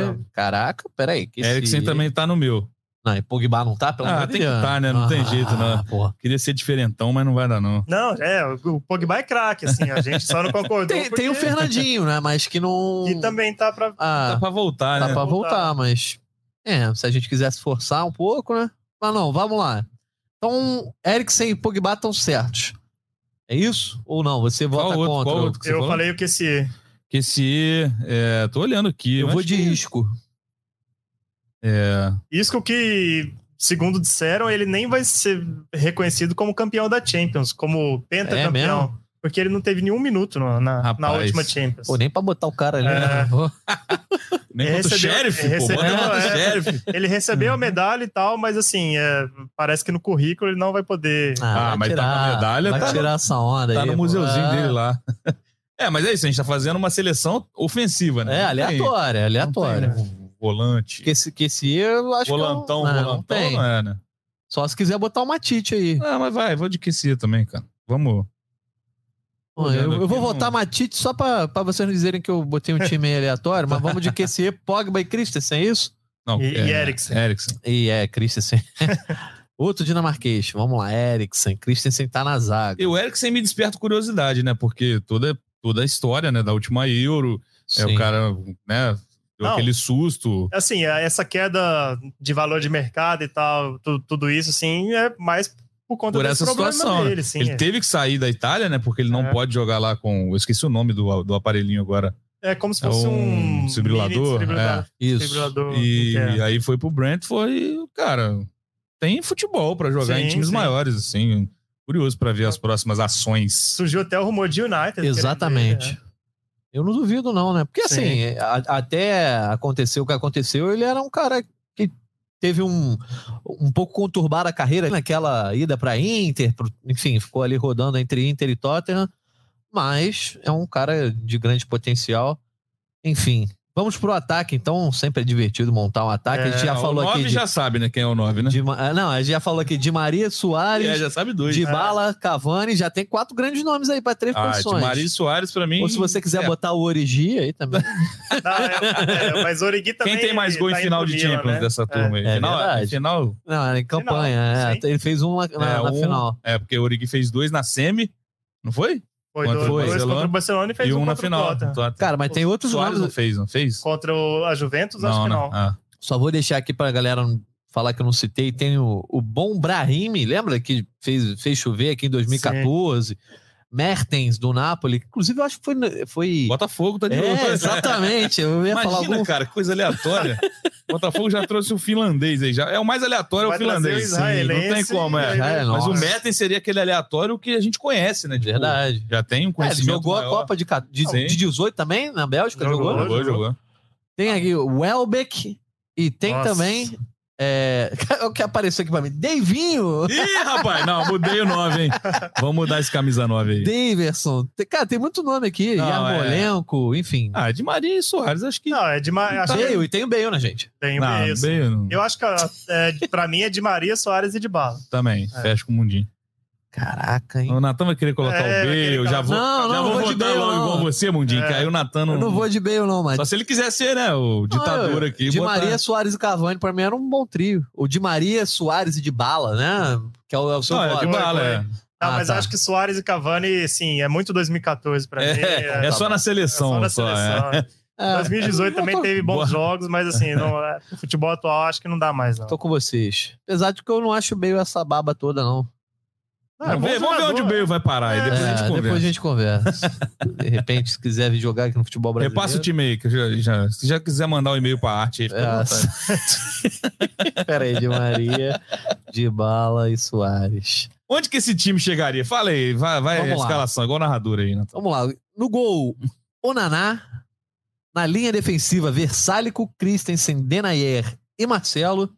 Campo. Caraca, peraí. Que Eriksen se... também tá no meu. Não, e Pogba não tá? Pelo Ah, de tem que Deus. tá, né? Não tem jeito, não. porra. Queria ser diferentão, mas não vai dar, não. Não, é, o Pogba é craque, assim, a gente só não concordou. Tem, tem o porque- Fernandinho, né? Mas que não. Que também tá pra. Ah, Tá pra voltar, Tá né? pra Voltar. mas. É, se a gente quisesse forçar um pouco, né? Mas não, vamos lá. Então, Eriksen e Pogba estão certos. É isso? Ou não? Você Qual vota outro? contra? Qual outro que você Eu falou? falei o QC. Que se. É, tô olhando aqui. Eu vou acho de que- isco. É, Isco que segundo disseram, ele nem vai ser reconhecido como campeão da Champions, como pentacampeão. É porque ele não teve nenhum minuto no- na, na última Champions. Pô, nem pra botar o cara ali, É. né? Nem o Recebeu- xerife, pô. recebeu- é. Ele recebeu a medalha e tal, mas assim, é, parece que no currículo ele não vai poder. Ah, vai mas tá com a medalha, vai tá no- tirar essa onda Tá aí. no pô. museuzinho dele lá. É, mas é isso, a gente tá fazendo uma seleção ofensiva, né? É, aleatória, não aleatória. tem um volante. Que esse, que esse eu acho volantão, que eu, não, não volantão, tem. não é, né? Só se quiser botar uma Matite aí. Ah, mas vai, vou de Kessie também, cara. Vamos. Pô, eu, eu vou não- votar Matite só pra, pra vocês não dizerem que eu botei um time aleatório, mas vamos de QC, Pogba e Christensen, é isso? Não, E- é, e Eriksen. Eriksen. E é, Christensen. Outro dinamarquês, vamos lá, Eriksen. Christensen tá na zaga. E o Eriksen me desperta curiosidade, né? Porque toda, toda a história, né, da última Euro, é Sim. o cara, né, deu Não. aquele susto. Assim, é, essa queda de valor de mercado e tal, tu- tudo isso, assim, é mais por conta Por desse essa problema situação, né? dele, sim. ele é. teve que sair da Itália, né? Porque ele não É. pode jogar lá com. Eu esqueci o nome do, do aparelhinho agora. É como se É fosse um um. desfibrilador, desfibrilador- Isso. desfibrilador E interno. aí foi pro Brentford e, cara, tem futebol pra jogar em Sim, times sim. maiores, assim. Curioso pra ver as próximas ações. Surgiu até o rumor de United. Exatamente. Eu não duvido, não, né? Porque Sim. assim, a- até acontecer o que aconteceu, ele era um cara que teve um, um pouco conturbada a carreira naquela ida para Inter, pro- enfim, ficou ali rodando entre Inter e Tottenham, mas é um cara de grande potencial. Enfim, vamos pro ataque, então sempre é divertido montar um ataque. a gente É, já Ah, falou o aqui 9 de, já sabe, né? Quem é o 9, né? de ah, não, a gente já falou aqui de Maria Soares, É, já sabe dois. de Bala, Cavani, já tem quatro grandes nomes aí para três Ah, de posições. Maria Soares, pra mim. Ou se você quiser é. botar o Origi aí também. Não, é- é, mas Origi também. Quem tem mais gol tá em final de Champions né? dessa turma aí? É final, verdade. final Não, era em campanha. é. Ele fez um na, na- é, na um- final. É, porque o Origi fez dois na semi, não foi? Foi dois, o dois contra o Barcelona e fez e um, um na final. Cara, mas tem outros Soares não fez, não fez? Contra o- a Juventus, acho que né? não. Ah. Só vou deixar aqui pra galera não falar que eu não citei. Tem o, o Bom Brahimi, lembra que fez, fez chover aqui em 2014? Mertens, do Napoli. Inclusive, eu acho que foi. foi... Botafogo tá de É, novo. exatamente. Eu ia falar Imagina, algum. cara, que coisa aleatória. Botafogo já trouxe o finlandês aí. Já, é o mais aleatório é o Vai finlandês. o israelense não tem como, é. é, vai- Mas o. Mertens seria aquele aleatório que a gente conhece, né? Tipo, Verdade. Já tem um É, ele conhecimento jogou a maior. Copa de, de, Sim. de 18 também, na Bélgica? Jogou, Jogou? Jogou, jogou. Tem aqui o Welbeck e tem Nossa. também. É, o que apareceu aqui pra mim? Davinho! Ih, rapaz, não, mudei o 9, hein? Vamos mudar esse camisa 9 aí. Daverson. Cara, tem muito nome aqui. Não, Yarmolenko, enfim. Ah, de Maria e Soares, acho que. Não, é de Ma- acho que Bale, e tem o Bale, né, gente? tem bem, não- Eu acho que é, pra mim é de Maria Soares e de Bala. também, É. fecha com o Mundinho. Caraca, hein? O Natan vai querer colocar É, o vai querer B, eu já vou, Não, já não, vou vou de votar Bale, logo não. igual você, Mundinho, É. que aí o Natan não... Eu não vou de Bale, não, mas. Só se ele quiser ser, né, o ditador Ah, aqui. De botar- Maria, Soares e Cavani, pra mim, era um bom trio. O de Maria, Soares e de Bala, né? Que é o, é o seu Não, é de bala, é. Não, Ah, mas tá. acho que Soares e Cavani, sim, é muito 2014 pra mim. É, é só na é seleção. só na é. seleção. é. É, 2018 eu também tô- teve bons Boa. jogos, mas assim, não, é, o futebol atual acho que não dá mais, não. Tô com vocês. Apesar de que eu não acho Bale essa baba toda, não. Não, é Vamos bom ver, vamos ver onde o Bale vai parar. aí É, depois a gente É, conversa. depois a gente conversa. De repente, se quiser vir jogar aqui no futebol brasileiro. Repassa o time aí, que já, já- se já quiser mandar um e-mail pra arte aí, fica à É. Pera aí, de Maria, de Bala e Soares. Onde que esse time chegaria? Fala aí, vai, vai a Vamos lá. escalação, igual narrador aí, Natan. Vamos lá. No gol, Onaná. Na linha defensiva, Versálico, Christensen, Denayer e Marcelo.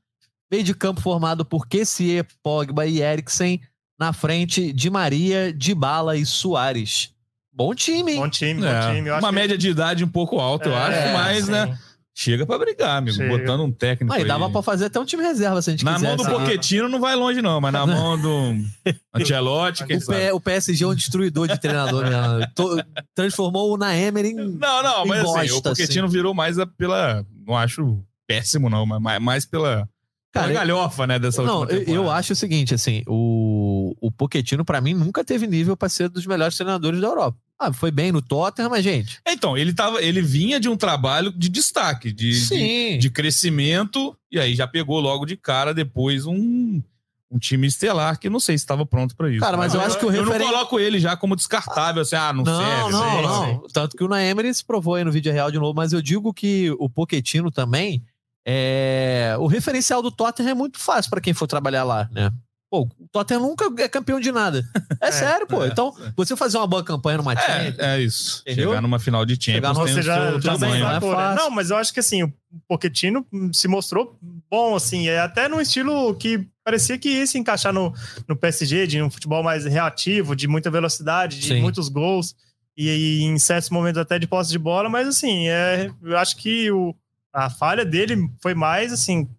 Meio de campo formado por Kessier, Pogba e Eriksen. Na frente, de Maria, de Bala e Soares. Bom time, hein? Bom time, É, bom time. Eu acho uma que- média de idade um pouco alta, eu É, acho, mas, sim. né, chega pra brigar, amigo. Chega. Botando um técnico Aí aí. dava pra fazer até um time reserva se a gente Na quisesse. mão do né? Poquetino não vai longe, não, mas na mão do Ancelotti, quem O, sabe? O PSG é um destruidor de treinador, né? Transformou o Naemer em. Não, não, Em mas assim, o bosta, Poquetino virou mais a- pela. Não acho péssimo, não, mas mais pela, Cara, galhofa, né, dessa Não, última eu, temporada. eu acho o seguinte, assim, o, o Pochettino, pra mim, nunca teve nível pra ser dos melhores treinadores da Europa. Ah, foi bem no Tottenham, mas, gente. Então, ele, tava, ele vinha de um trabalho de destaque, de, de, de crescimento, e aí já pegou logo de cara depois um, um time estelar que não sei se estava pronto pra isso. Cara, mas eu acho que o Eu referen- não coloco ele já como descartável, assim, ah, não, Não, serve. não, lá. não. Tanto que o Naemer se provou aí no vídeo real de novo, mas eu digo que o Pochettino também É, o referencial do Tottenham é muito fácil para quem for trabalhar lá, né? Pô, o Tottenham nunca é campeão de nada. É, é sério, pô. É, então, é. você fazer uma boa campanha numa é, é isso. Entendeu? Chegar numa final de Champions tem você já, seu já tamanho. Né? Não, mas eu acho que assim, o Pochettino se mostrou bom, assim, é até num estilo que parecia que ia se encaixar no, no PSG, de um futebol mais reativo, de muita velocidade, de Sim. muitos gols, e, e, em certos momentos até de posse de bola, mas assim, é, eu acho que o, a falha dele foi mais, assim,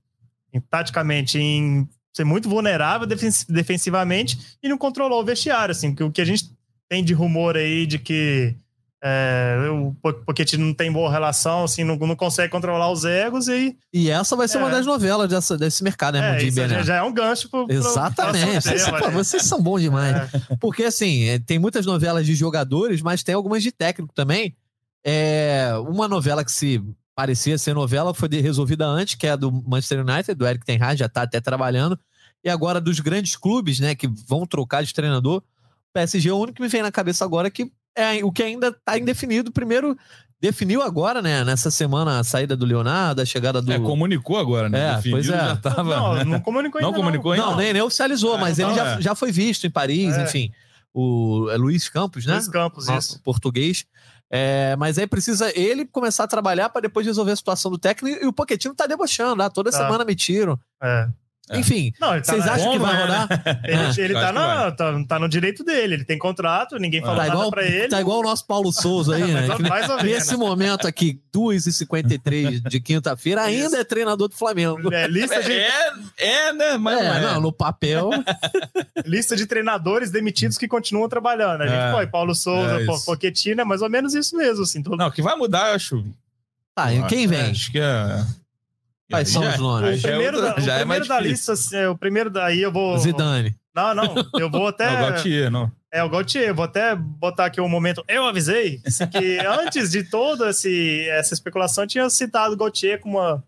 em, taticamente, em ser muito vulnerável defensivamente e não controlou o vestiário, assim, porque o que a gente tem de rumor aí de que é, o Pochettino não tem boa relação, assim, não, não consegue controlar os egos e... E essa vai ser é. uma das novelas dessa, desse mercado, né, é, isso já, já, é um gancho pro... Exatamente. Pro Pô, vocês são bons demais. É. Porque, assim, é, tem muitas novelas de jogadores, mas tem algumas de técnico também. É, uma novela que se parecia ser novela, foi resolvida antes, que é a do Manchester United, do Eric Ten Hag, já está até trabalhando. E agora dos grandes clubes, né, que vão trocar de treinador, o PSG é o único que me vem na cabeça agora que é o que ainda está indefinido. Primeiro, definiu agora, né, nessa semana, a saída do Leonardo, a chegada do... É, comunicou agora, né? É, definiu, pois é. Já tava... Não, não comunicou ainda não. Comunicou ainda, não, nem, nem oficializou, é, mas ele já, é. já foi visto em Paris, é. enfim. O é Luiz Campos, né? Luiz Campos, Nosso isso. Português. É, mas aí precisa ele começar a trabalhar para depois resolver a situação do técnico e o Poquetino tá debochando, ah, toda tá. semana me tiram. É. É. Enfim, Não, tá vocês acham que vai né? rodar? Ele, ele tá, no, tá, tá, no direito dele, ele tem contrato, ninguém falou tá nada igual, pra ele. Tá igual o nosso Paulo Souza aí, né? Nesse momento aqui, 2h53 de quinta-feira, ainda é treinador do Flamengo. É, lista de... é, é né? Mas é, não, no papel. lista de treinadores demitidos que continuam trabalhando. A gente é, foi, Paulo Souza, é Pochettino, é mais ou menos isso mesmo. Assim, todo... Não, que vai mudar, eu acho. Tá, quem vem? Acho que é. Quais são os nomes? O primeiro, da, o primeiro é da lista, assim, o primeiro daí eu vou. Zidane. Não, não. Eu vou até. É o Gautier, não. É o Gautier. Vou até botar aqui um momento. Eu avisei que antes de toda esse, essa especulação, eu tinha citado o Gautier como uma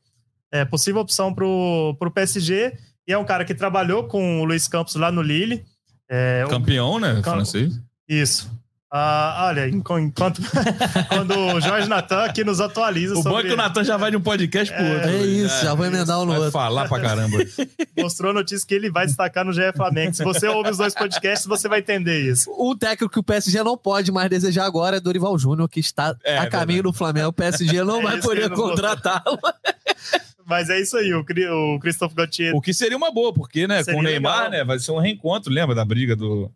é, possível opção para o PSG. E é um cara que trabalhou com o Luiz Campos lá no Lille. É, Campeão, né? Cam... Francês. Isso. Ah, olha, enquanto quando o Jorge Natan aqui nos atualiza o sobre... bom é que o Natan já vai de um podcast pro é, outro. É isso, é, já vai emendar um no vai outro. falar pra caramba. Mostrou a notícia que ele vai destacar no GE Flamengo. Se você ouve os dois podcasts, você vai entender isso. O técnico que o PSG não pode mais desejar agora é Dorival Júnior, que está é, a caminho do Flamengo. O PSG não é vai poder contratá-lo. Mas é isso aí, o, o Christophe Gauthier. O que seria uma boa, porque, né, seria com o Neymar, legal. né, vai ser um reencontro, lembra da briga do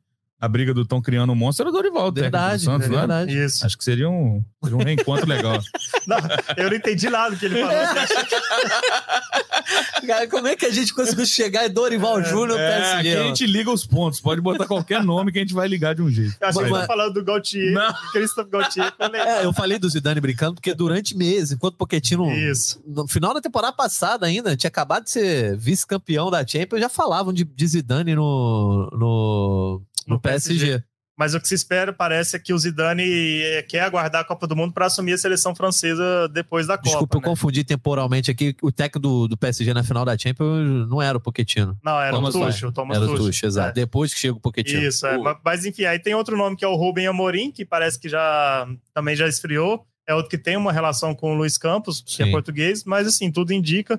a briga do Tão Criando um Monstro era do Dorival, verdade, do Santos, é verdade. Né? Isso. Acho que seria um, seria um reencontro legal. Não, eu não entendi nada do que ele falou. Cara, como é que a gente conseguiu chegar em Dorival é, Júnior é, PSG? Aqui a gente liga os pontos. Pode botar qualquer nome que a gente vai ligar de um jeito. Eu achei que tá falando do Gautier, não. Christophe Gautier. É, eu falei do Zidane brincando, porque durante meses, enquanto o Pochettino... Isso. No final da temporada passada ainda, tinha acabado de ser vice-campeão da Champions, já falavam de, de Zidane no, no no, PSG. PSG. Mas o que se espera parece é que o Zidane eh, quer aguardar a Copa do Mundo para assumir a seleção francesa depois da Copa. Desculpa, né? eu confundi temporalmente aqui. O técnico do, do, PSG na final da Champions não era o Pochettino. Não, era Thomas o Tuchel. Thomas era o Tuchel, exato. É. Depois que chega o Pochettino. Isso, é. mas enfim, aí tem outro nome que é o Rubem Amorim, que parece que já também já esfriou. É outro que tem uma relação com o Luiz Campos, que é Sim. é português, mas assim, tudo indica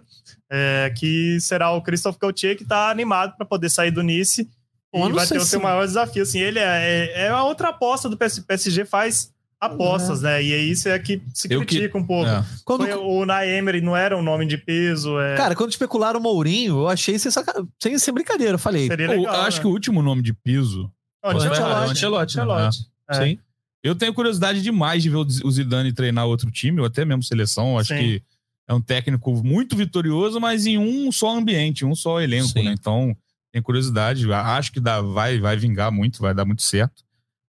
é, que será o Christophe Gauthier que está animado para poder sair do Nice e vai ter o seu maior desafio. Assim, ele é, é, é a outra aposta do PSG. PSG faz apostas, né? E é isso é que se eu critica que... um pouco. É. Quando... o Naemery não era um nome de peso. É... Cara, quando especularam o Mourinho, eu achei sem, saca... sem, sem brincadeira. Eu falei. Seria legal, eu acho né? que o último nome de peso. Oh, Ancelotti. Ancelotti. Né? Sim. Eu tenho curiosidade demais de ver o Zidane treinar outro time, ou até mesmo seleção. Acho Sim. que é um técnico muito vitorioso, mas em um só ambiente, um só elenco, Sim. né? Então, tenho curiosidade. Acho que dá, vai, vai vingar muito, vai dar muito certo.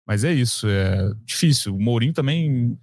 Mas é isso, é difícil. O Mourinho também.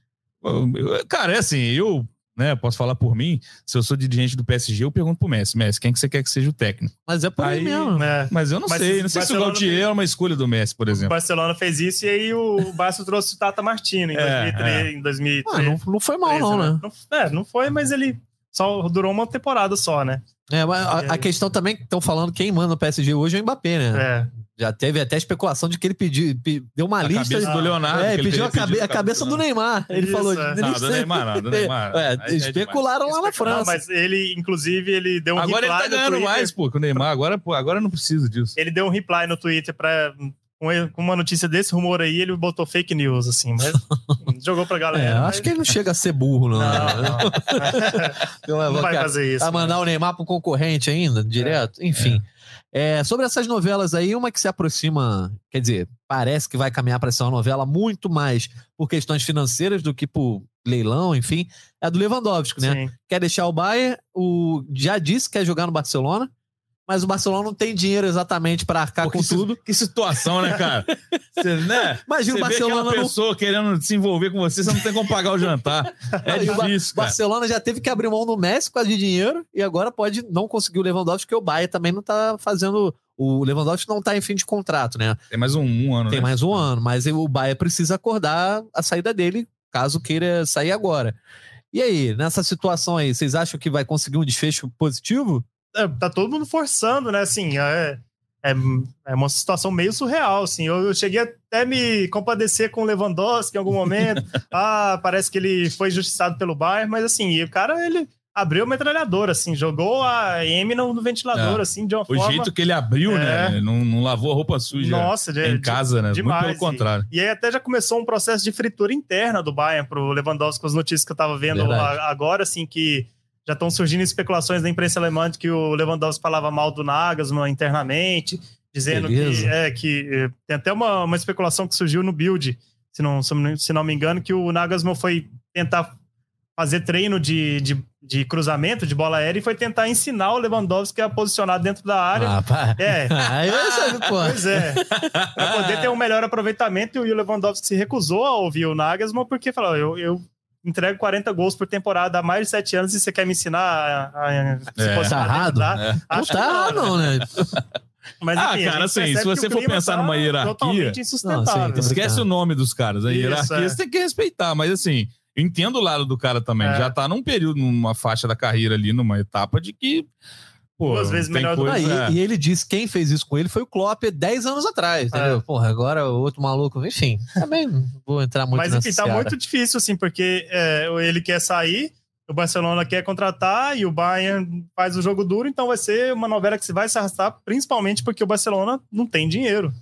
Cara, é assim, eu né, posso falar por mim, se eu sou dirigente do PSG, eu pergunto pro Messi, Messi, quem que você quer que seja o técnico? Mas é por aí mesmo. Né? Mas eu não mas sei, não sei se o Gautier fez... é uma escolha do Messi, por exemplo. O Barcelona fez isso e aí o Barça trouxe o Tata Martino em, é, 2003, é. em 2003. Ah, não, não, foi mal não, né? né? Não, é, não foi, mas ele só durou uma temporada só, né? É, mas a, a questão também que estão falando quem manda no PSG hoje é o Mbappé, né? É. Já teve até especulação de que ele pediu, deu uma a lista. Cabeça do Leonardo. É, ele pediu a, cabe, a cabeça do Neymar. Ele Isso, falou. é. Não, do Neymar, não, do Neymar. É, é especularam lá na França. Não, mas ele, inclusive, ele deu um Agora ele reply tá no ganhando Twitter. mais, pô, que o Neymar. Agora, pô, agora eu não preciso disso. Ele deu um reply no Twitter pra, com uma notícia desse rumor aí, ele botou fake news, assim, mas jogou pra galera. É, mas- acho que ele não chega a ser burro, não. Não, né? não. Não, não vai fazer isso. Vai mandar o Neymar pro concorrente ainda, direto? Enfim. É, sobre essas novelas aí, uma que se aproxima, quer dizer, parece que vai caminhar para ser uma novela muito mais por questões financeiras do que por leilão, enfim, é a do Lewandowski, né? Sim. Quer deixar o Bayern, o, já disse que quer jogar no Barcelona, mas o Barcelona não tem dinheiro exatamente para arcar Pô, com tudo. que situação, né, cara? Você, né? Imagina o vê Barcelona não pessoa querendo se envolver com você, você não tem como pagar o jantar. É E o Ba- difícil, cara. Barcelona já teve que abrir mão no Messi por causa de dinheiro e agora pode não conseguir o Lewandowski, porque o Bayern também não tá fazendo. O Lewandowski não tá em fim de contrato, né? Tem mais um, um ano, Tem né? mais um ano, mas o Bayern precisa acordar a saída dele, caso queira sair agora. E aí, nessa situação aí, vocês acham que vai conseguir um desfecho positivo? É, tá todo mundo forçando, né? Assim, é, é, é uma situação meio surreal, assim. Eu, eu cheguei até me compadecer com o Lewandowski em algum momento. ah, parece que ele foi injustiçado pelo Bayern, mas assim, e o cara, ele abriu a metralhadora, assim, jogou a M no, no ventilador, É. assim, de uma O forma... jeito que ele abriu, É. né? Não, não lavou a roupa suja Nossa, de, em de- casa, né? demais, Muito pelo contrário. E aí até já começou um processo de fritura interna do Bayern pro Lewandowski com as notícias que eu tava vendo Verdade. agora, assim, que já estão surgindo especulações da imprensa alemã de que o Lewandowski falava mal do Nagelsmann internamente, dizendo Beleza. que, é, que tem até uma, uma especulação que surgiu no Build, se não, se não- me engano, que o Nagelsmann foi tentar fazer treino de, de, de cruzamento, de bola aérea, e foi tentar ensinar o Lewandowski a posicionar dentro da área. Ah, pá. É, Aí eu sabe, pô. Pois é. Pra poder ter um melhor aproveitamento, e o Lewandowski se recusou a ouvir o Nagelsmann, porque falou: eu, eu entrego 40 gols por temporada há mais de 7 anos e você quer me ensinar a, a, a se É. posicionar Tá errado? É. Não tá errado, né? não, né? Mas, Ah, enfim, a cara, assim, se você for pensar tá numa hierarquia- Totalmente Não, tem- Esquece o nome dos caras. A Isso, hierarquia é. você tem que respeitar, mas assim, eu entendo o lado do cara também. É. Já tá num período, numa faixa da carreira ali, numa etapa de que. Pô, Duas vezes melhor do Ah, coisa, e, e ele disse que quem fez isso com ele foi o Klopp 10 anos atrás, entendeu? É. Porra, agora o outro maluco, enfim, também vou entrar muito Mas nessa enfim, tá seara. muito difícil, assim, porque é, ele quer sair, o Barcelona quer contratar e o Bayern faz o jogo duro, então vai ser uma novela que se vai se arrastar, principalmente porque o Barcelona não tem dinheiro.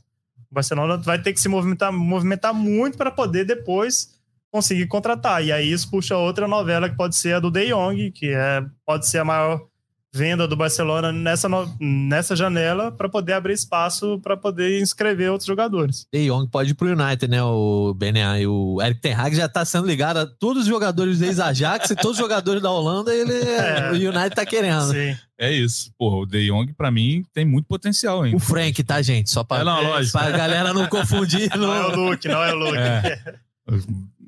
O Barcelona vai ter que se movimentar, movimentar muito para poder depois conseguir contratar. E aí isso puxa outra novela que pode ser a do De Jong, que é, pode ser a maior venda do Barcelona nessa, no- nessa janela para poder abrir espaço para poder inscrever outros jogadores. De Jong pode ir pro United, né? O BNA e o Eric Ten Hag já tá sendo ligado a todos os jogadores desde Ajax e todos os jogadores da Holanda, ele É. o United tá querendo. Sim. É isso. Porra, o De Jong, pra mim, tem muito potencial ainda. O Frank, tá, gente? Só pra, É, não, lógico. pra galera não confundir. Não é o Não. Luke, não é o Luke. É.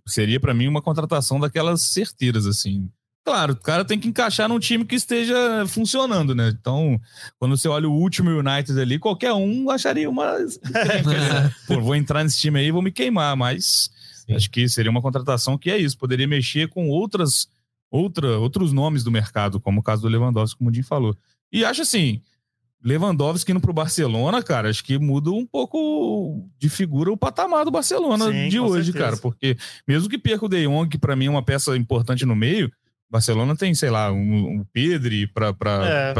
Seria pra mim uma contratação daquelas certeiras, assim. Claro, o cara tem que encaixar num time que esteja funcionando, né? Então, quando você olha o último United ali, qualquer um acharia uma. Pô, vou entrar nesse time aí e vou me queimar, mas Sim. acho que seria uma contratação que é isso, poderia mexer com outras, outra, outros nomes do mercado, como o caso do Lewandowski, como o Jim falou. E acho assim, Lewandowski indo pro Barcelona, cara, acho que muda um pouco de figura o patamar do Barcelona Sim, de hoje, certeza. cara, porque mesmo que perca o De Jong, que pra mim é uma peça importante no meio, Barcelona tem, sei lá, um, um Pedri para É.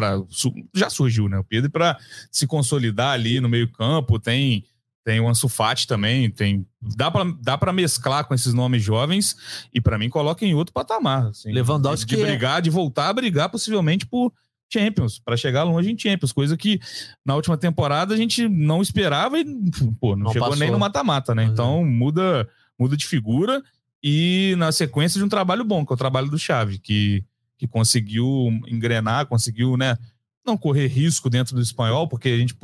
já surgiu, né? O Pedri para se consolidar ali no meio-campo, tem tem o Ansu Fati também, tem dá para dá para mesclar com esses nomes jovens e pra mim coloca em outro patamar, assim, Lewandowski de, de é- brigar, de voltar a brigar possivelmente por Champions, para chegar longe em Champions, coisa que na última temporada a gente não esperava e pô, não, Não chegou passou. nem no mata-mata, né? Pois é. Então muda muda de figura e na sequência de um trabalho bom, que é o trabalho do Xavi, que, que conseguiu engrenar, conseguiu, né, não correr risco dentro do espanhol, porque a gente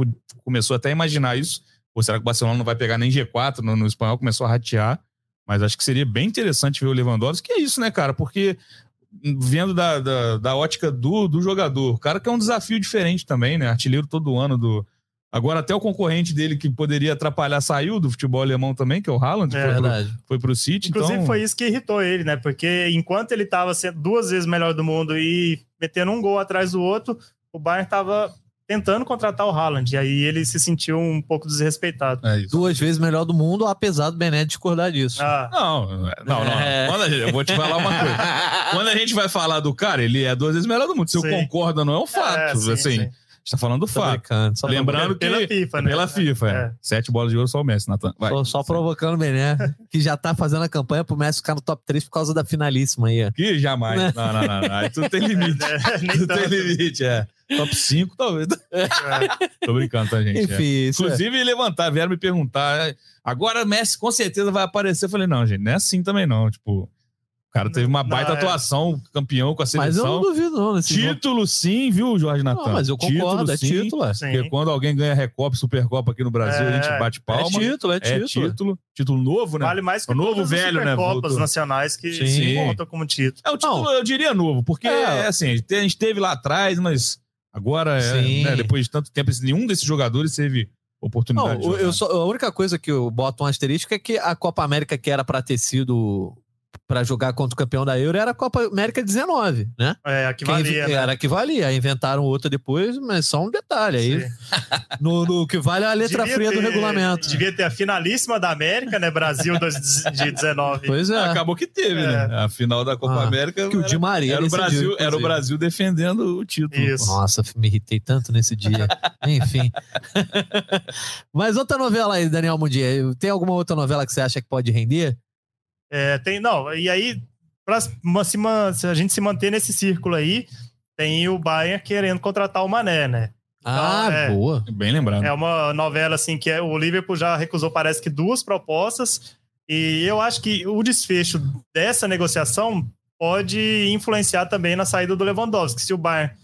começou até a imaginar isso. Ou será que o Barcelona não vai pegar nem G4 no, no espanhol? Começou a ratear. Mas acho que seria bem interessante ver o Lewandowski, que é isso, né, cara? Porque vendo da, da, da ótica do, do jogador, o cara que é um desafio diferente também, né? Artilheiro todo ano do. Agora até o concorrente dele que poderia atrapalhar saiu do futebol alemão também, que é o Haaland, É foi, pro, Verdade. foi pro City. Inclusive, então... foi isso que irritou ele, né? Porque enquanto ele tava sendo duas vezes melhor do mundo e metendo um gol atrás do outro, o Bayern tava tentando contratar o Haaland. E aí ele se sentiu um pouco desrespeitado. É isso. Duas vezes melhor do mundo, apesar do Bené discordar disso. Ah, Não, não, não. É. Quando a gente- eu vou te falar uma coisa. Quando a gente vai falar do cara, ele é duas vezes melhor do mundo. Se eu Sim. concordo ou não, é um fato. é, sim, assim, sim. A gente tá falando do fato. Lembrando que Pela FIFA, né? pela FIFA, é. É. Sete bolas de ouro só o Messi, Natan. Vai. Só, só provocando o Bené, que já tá fazendo a campanha pro Messi ficar no top 3 por causa da finalíssima aí. Que jamais. Né? Não, não, não. não. Aí tudo tem limite. É, tudo tanto. tem limite, é. Top 5, talvez. É. Tô brincando, tá, gente? É. Enfim, isso é- Inclusive, levantar, vieram me perguntar. Agora Messi com certeza vai aparecer. Eu falei, não, gente, não é assim também, não. Tipo, o cara teve uma Não, baita é. atuação, campeão com a Mas eu não seleção. duvido, não, nesse jogo. Título, sim, viu, Jorge Natan? Não, mas eu concordo, é título. É, Sim. Porque quando alguém ganha Recopa, Supercopa aqui no Brasil, É, a gente bate é palma. título, é É título. título. Título novo, né? Vale mais que O novo velho, né? Voltou. nacionais que Sim. se contam como título. É o título, Não. eu diria novo, porque É. é assim, a gente teve lá atrás, mas agora, é, né, depois de tanto tempo, nenhum desses jogadores teve Não, oportunidade. de eu só, a única coisa que eu boto um asterisco é que a Copa América que era pra ter sido pra jogar contra o campeão da Euro era a Copa América 19, né? É, a que Quem- valia, né? Era a que valia. Inventaram outra depois, mas só um detalhe. Aí no, no que vale é a letra Devia fria do ter- regulamento. Devia ter a finalíssima da América, né? Brasil dois- de 19. Pois é. Acabou que teve, É. né? A final da Copa Ah, América que o era, Di Maria era o decidiu, Brasil, era o. Brasil defendendo o título. Isso. Nossa, me irritei tanto nesse dia. Enfim. Mas outra novela aí, Daniel Mundier. Tem alguma outra novela que você acha que pode render? É, tem, não, e aí, se a gente se manter nesse círculo aí, tem o Bayern querendo contratar o Mané, né? Ah, é. boa. Bem lembrado. É uma novela assim que é, o Liverpool já recusou, parece que duas propostas. E eu acho que o desfecho dessa negociação pode influenciar também na saída do Lewandowski. Se o Bayern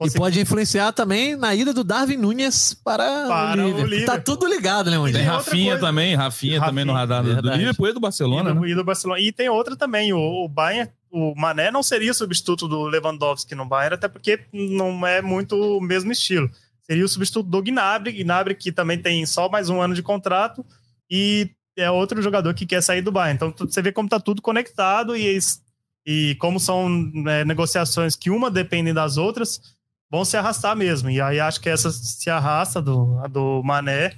E conseguir- pode influenciar também na ida do Darwin Nunes para, Para o o Liverpool. Liverpool. Tá tudo ligado, né, Tem Rafinha também, Rafinha, também no Rafinha, radar do- do. Liverpool e do Barcelona, e do, né? e do Barcelona. E tem outra também, o, o Bayern, o Mané não seria substituto do Lewandowski no Bayern, até porque não é muito o mesmo estilo. Seria o substituto do Gnabry, Gnabry que também tem só mais um ano de contrato e é outro jogador que quer sair do Bayern. Então você vê como tá tudo conectado e, e como são né, negociações que uma dependem das outras, vão se arrastar mesmo. E aí acho que essa se arrasta do, a do Mané.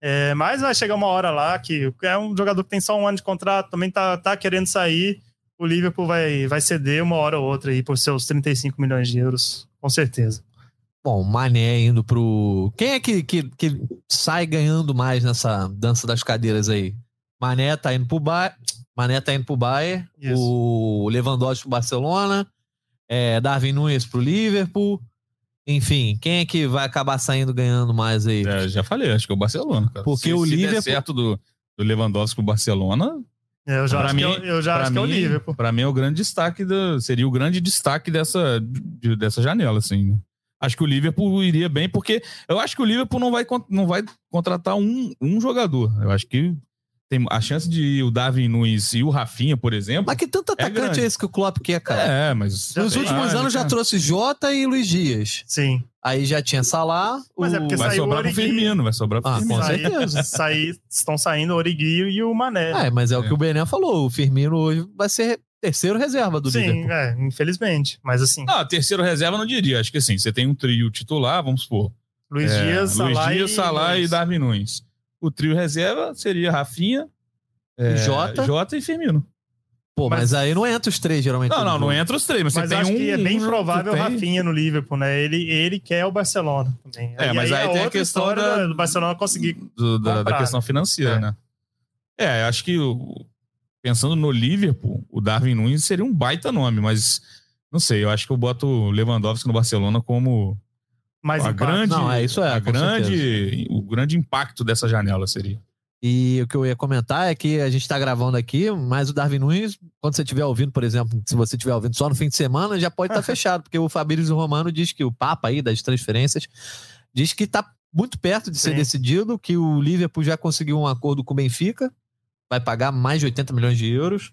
É, mas vai chegar uma hora lá que é um jogador que tem só um ano de contrato, também tá, tá querendo sair. O Liverpool vai, vai ceder uma hora ou outra aí por seus 35 milhões de euros, com certeza. Bom, Mané indo pro. Quem é que, que, que sai ganhando mais nessa dança das cadeiras aí? Mané tá indo pro Bayern. Mané tá indo pro Bayern. Isso. O Lewandowski pro Barcelona. É, Darwin Nunes pro Liverpool. Enfim, quem é que vai acabar saindo ganhando mais aí? É, já falei, acho que é o Barcelona, cara. Porque se, o se der Liverpool- certo do, do Lewandowski pro Barcelona, Eu já acho, mim- que, é o- eu já pra acho que é o mim, Liverpool. pra mim é o grande destaque do, seria o grande destaque dessa, de- dessa janela, assim. né? Acho que o Liverpool iria bem, porque eu acho que o Liverpool não vai, não vai contratar um, um jogador. Eu acho que tem a chance de o Darwin Nunes e o Rafinha, por exemplo. Mas que tanto atacante grande. é, esse que o Klopp quer, cara? É, mas. Nos últimos Ah, anos já cara. trouxe Jota e Luiz Dias. Sim. Aí já tinha Salah. Mas é porque o... Vai saiu sobrar o pro. Firmino, vai sobrar pro Ah, Firmino. com certeza. saí- estão saindo o Origi e o Mané. É, mas é, o É. que o Bené falou. O Firmino hoje vai ser terceiro reserva do Sim, Liverpool. é, infelizmente. Mas assim, Não, terceiro reserva eu não diria. Acho que assim, você tem um trio titular, vamos supor. Luiz É, Dias, Luiz Salah Dias, e Salah e Nunes. Darwin Nunes. O trio reserva seria Rafinha, é, Jota. Jota e Firmino. Pô, mas, Mas- aí não entra os três, geralmente. Não, não, não jogo. entra os três, mas, Mas você tem acho um. que é bem um- provável o tem- Rafinha no Liverpool, né? Ele, ele quer o Barcelona também. É, mas aí é tem a outra questão da- do Barcelona conseguir. do- da, da questão financeira, É. né? É, acho que pensando no Liverpool, o Darwin Nunes seria um baita nome, mas não sei, eu acho que eu boto o Lewandowski no Barcelona como Mais a impacto. grande, Não, é, isso é, a grande, o grande impacto dessa janela seria. E o que eu ia comentar é que a gente tá gravando aqui, mas o Darwin Nunes, quando você estiver ouvindo, por exemplo, se você estiver ouvindo só no fim de semana, já pode estar fechado, porque o Fabrício Romano diz que o Papa aí das transferências diz que tá muito perto de ser Sim. decidido, que o Liverpool já conseguiu um acordo com o Benfica, vai pagar mais de 80 milhões de euros.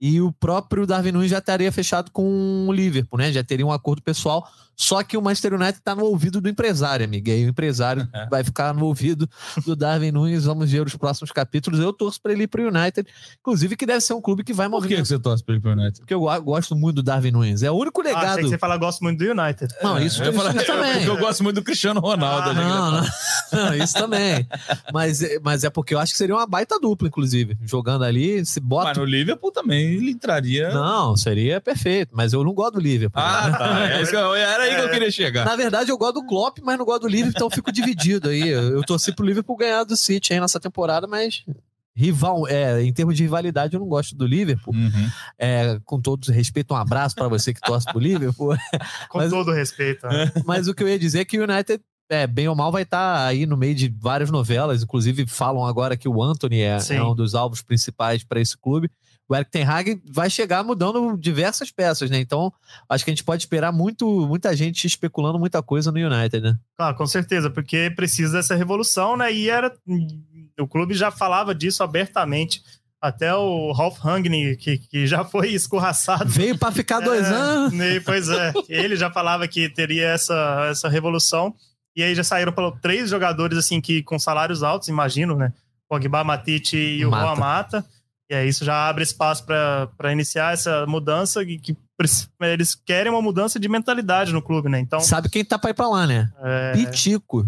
E o próprio Darwin Nunes já estaria fechado com o Liverpool, né? Já teria um acordo pessoal. Só que o Manchester United está no ouvido do empresário, amigo. E aí o empresário É. vai ficar no ouvido do Darwin Nunes. Vamos ver os próximos capítulos. Eu torço para ele ir para o United. Inclusive, que deve ser um clube que vai Por que, você torce pra ele pro United? Porque eu go- gosto muito do Darwin Nunes. É o único Ah, achei legado. que você fala, gosto muito do United. Não, isso, Eu ia isso, falar, isso também. Porque eu gosto muito do Cristiano Ronaldo. Ah? Não, não, não, isso também. Mas, é- mas é porque eu acho que seria uma baita dupla, inclusive. Jogando ali, se bota. Mas no Liverpool também ele entraria. Não, seria perfeito. Mas eu não gosto do Liverpool. Ah, né? tá. É eu- Era aí que eu queria chegar. Na verdade, eu gosto do Klopp, mas não gosto do Liverpool, então eu fico dividido aí. Eu torci pro Liverpool ganhar do City aí nessa temporada, mas rival, é, em termos de rivalidade, eu não gosto do Liverpool. Uhum. É, com todo respeito, um abraço para você que torce pro Liverpool. Com Mas- todo respeito. né? Mas o que eu ia dizer é que o United, é, bem ou mal, vai estar aí no meio de várias novelas. Inclusive, falam agora que o Anthony é, é um dos alvos principais para esse clube. O Eric Ten Hag vai chegar mudando diversas peças, né? Então, acho que a gente pode esperar muito, muita gente especulando muita coisa no United, né? Claro, com certeza, porque precisa dessa revolução, né? E era. O clube já falava disso abertamente. Até o Ralph Rangnick, que, que já foi escorraçado. Veio para ficar dois É, anos. né, Pois é. Ele já falava que teria essa, essa revolução. E aí já saíram pelo, três jogadores assim que com salários altos, imagino, né? Pogba, Matite e o Mata. Juan Mata. E aí isso já abre espaço para iniciar essa mudança que preci- eles querem uma mudança de mentalidade no clube, né? Então, Sabe quem tá para ir para lá, né? é, Pitico.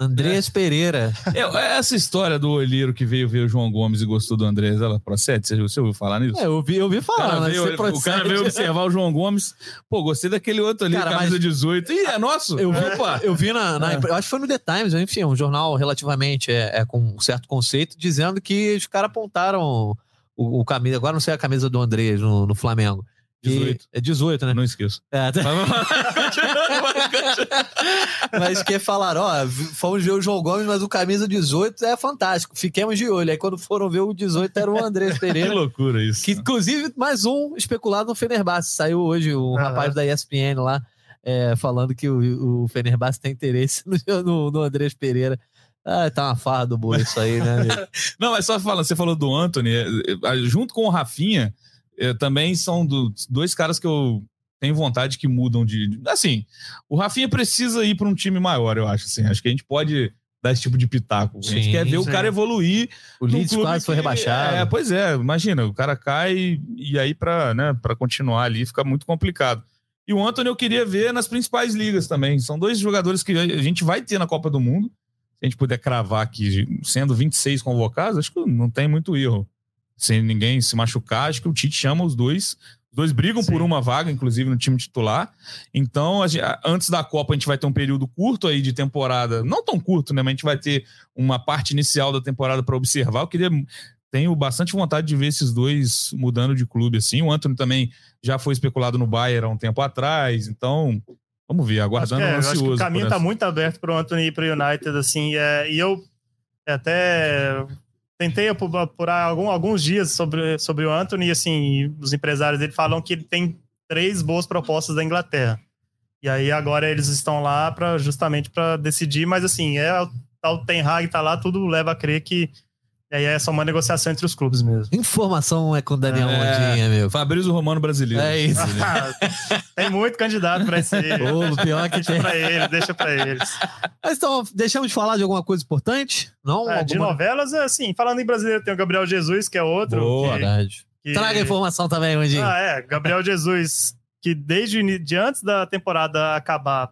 Andrés Pereira. É, essa história do olheiro que veio ver o João Gomes e gostou do Andrés, ela procede? Você, você ouviu falar nisso? É, eu vi, eu vi O falar, cara, mas veio, o cara veio observar o João Gomes. Pô, gostei daquele outro ali, Cara, camisa mas- 18. Ih, é nosso? Eu vi, Opa! eu vi na, na- É. Eu acho que foi no The Times, enfim, um jornal relativamente é, é, com um certo conceito, dizendo que os caras apontaram o, o camisa. Agora não sei a camisa do Andrés no, no Flamengo. Que- 18. É 18, né? Não esqueço. É, mas que falaram, ó, fomos ver o João Gomes, mas o camisa 18 é fantástico. Fiquemos de olho. Aí quando foram ver o 18 era o Andrés que Pereira. loucura isso. Que, inclusive, mais um especulado no Fenerbahçe. Saiu hoje o Aham. rapaz da ESPN lá é, falando que o, o Fenerbahçe tem interesse no, no, no Andrés Pereira. Ah, tá uma farra do bolo isso aí, né? Não, mas só falando, você falou do Anthony, é, é, junto com o Rafinha, é, também são do- dois caras que eu tenho vontade que mudam de. Assim, o Rafinha precisa ir para um time maior, eu acho. Assim, acho que a gente pode dar esse tipo de pitaco. a gente Sim, quer ver o sim. cara evoluir. O Leeds clube quase foi que- rebaixado. É, pois é, imagina, o cara cai e aí para né, pra continuar ali fica muito complicado. E o Anthony eu queria ver nas principais ligas também. São dois jogadores que a gente vai ter na Copa do Mundo. Se a gente puder cravar aqui, sendo 26 convocados, acho que não tem muito erro. Sem ninguém se machucar, acho que o Tite chama os dois. Os dois brigam Sim. por uma vaga, inclusive, no time titular. Então, gente- antes da Copa, a gente vai ter um período curto aí de temporada. Não tão curto, né? Mas a gente vai ter uma parte inicial da temporada para observar. Eu queria. Tenho bastante vontade de ver esses dois mudando de clube assim. O Anthony também já foi especulado no Bayern há um tempo atrás. Então, vamos ver, Acho aguardando que, é, eu acho que ansioso. o caminho está muito aberto para o Anthony ir para o United, assim, é, e eu até tentei apu- apurar algum- alguns dias sobre, sobre o Anthony, e assim, os empresários dele falam que ele tem três boas propostas da Inglaterra. E aí agora eles estão lá para justamente para decidir, mas assim, é o tal Ten Hag tá lá, tudo leva a crer que e aí é só uma negociação entre os clubes mesmo. Informação é com o Daniel É. Mondinha, meu. Fabrício Romano brasileiro. É isso. tem muito candidato para esse. Ô, pior que Deixa tem. para eles, deixa para eles. Mas então, deixamos de falar de alguma coisa importante? Não? É, de Alguma- novelas, é assim, falando em brasileiro, tem o Gabriel Jesus, que é outro. Boa. que- Verdade. que- Traga a informação também, Mondinho. Ah, é, Gabriel Jesus, que desde o de antes da temporada acabar,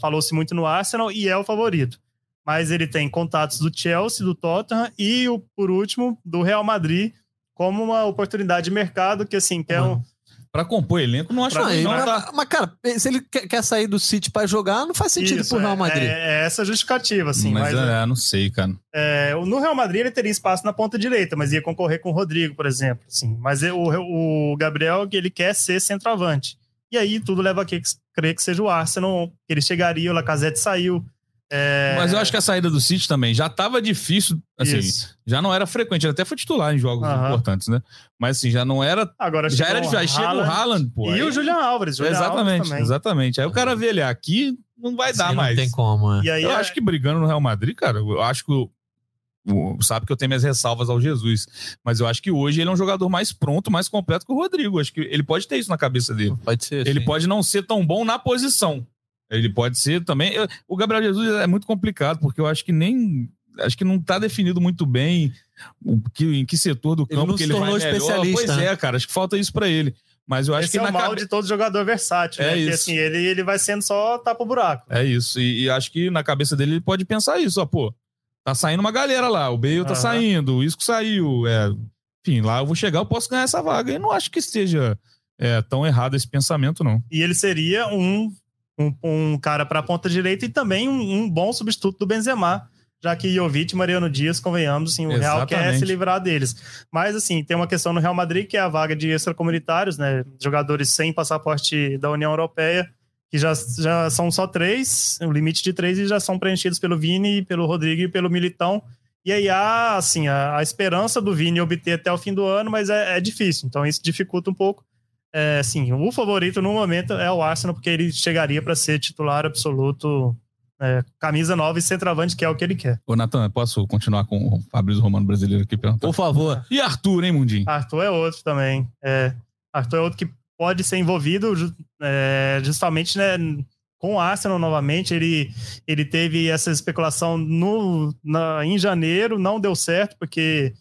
falou-se muito no Arsenal e é o favorito. Mas ele tem contatos do Chelsea, do Tottenham e, o, por último, do Real Madrid, como uma oportunidade de mercado que, assim, que é um, Pra compor elenco, não acho Não, que ele- não, mas, tá. mas, cara, se ele quer quer sair do City pra jogar, não faz sentido Isso, pro Real é- Madrid. É, é essa a justificativa, assim. mas, Mas, é, não sei, cara. é, no Real Madrid ele teria espaço na ponta direita, mas ia concorrer com o Rodrigo, por exemplo. Assim. Mas o, o Gabriel, ele quer ser centroavante. E aí tudo leva a que- crer que seja o Arsenal, que ele chegaria, o Lacazette saiu. É, Mas eu acho que a saída do City também já tava difícil, assim, Isso. já não era frequente, ele até foi titular em jogos importantes, né? Mas assim, já não era, Agora já era difícil. Aí chega o Haaland, pô. E aí- o Julian Álvares. Julian Exatamente, também. exatamente. Aí o cara vê ele aqui, não vai dar Sim, mais. Não tem como, é. E aí Eu é- acho que brigando no Real Madrid, cara, eu acho que o, sabe que eu tenho minhas ressalvas ao Jesus. Mas eu acho que hoje ele é um jogador mais pronto, mais completo que o Rodrigo. Acho que ele pode ter isso na cabeça dele. Pode ser. Ele sim. pode não ser tão bom na posição. Ele pode ser também. eu- o Gabriel Jesus é muito complicado, porque eu acho que nem. Acho que não tá definido muito bem o que, em que setor do Ele campo não que ele vai melhor. especialista, Pois né? é, cara. Acho que falta isso pra ele. Mas eu acho Esse que é na o mal cabe- de todo jogador versátil, É né? Que isso. assim, ele, ele vai sendo só tapa-buraco. É isso. E, e acho que na cabeça dele ele pode pensar isso, ó, pô. Tá saindo uma galera lá. O Bale tá Aham. saindo, o Isco saiu. É, enfim, lá eu vou chegar, eu posso ganhar essa vaga. E não acho que esteja é, tão errado esse pensamento, não. E ele seria um, um, um cara para a ponta direita e também um, um bom substituto do Benzema. Já que Jovic e Mariano Dias, convenhamos, assim, o Real quer Exatamente. se livrar deles. Mas, assim, tem uma questão no Real Madrid, que é a vaga de extracomunitários, né? Jogadores sem passaporte da União Europeia, que já, já são só três, o limite de três, e já são preenchidos pelo Vini, pelo Rodrigo e pelo Militão. E aí há, assim, a, a esperança do Vini obter até o fim do ano, mas é, é difícil. Então isso dificulta um pouco. É, assim, o favorito no momento é o Arsenal, porque ele chegaria para ser titular absoluto, é, camisa nova e centroavante, que é o que ele quer. Ô, Natan, posso continuar com o Fabrício Romano brasileiro aqui perguntando? Por favor. E Arthur, hein, Mundinho? Arthur é outro também. É, Arthur é outro que pode ser envolvido é, justamente né, com o Arsenal novamente. Ele, ele teve essa especulação no, na- em janeiro, não deu certo, porque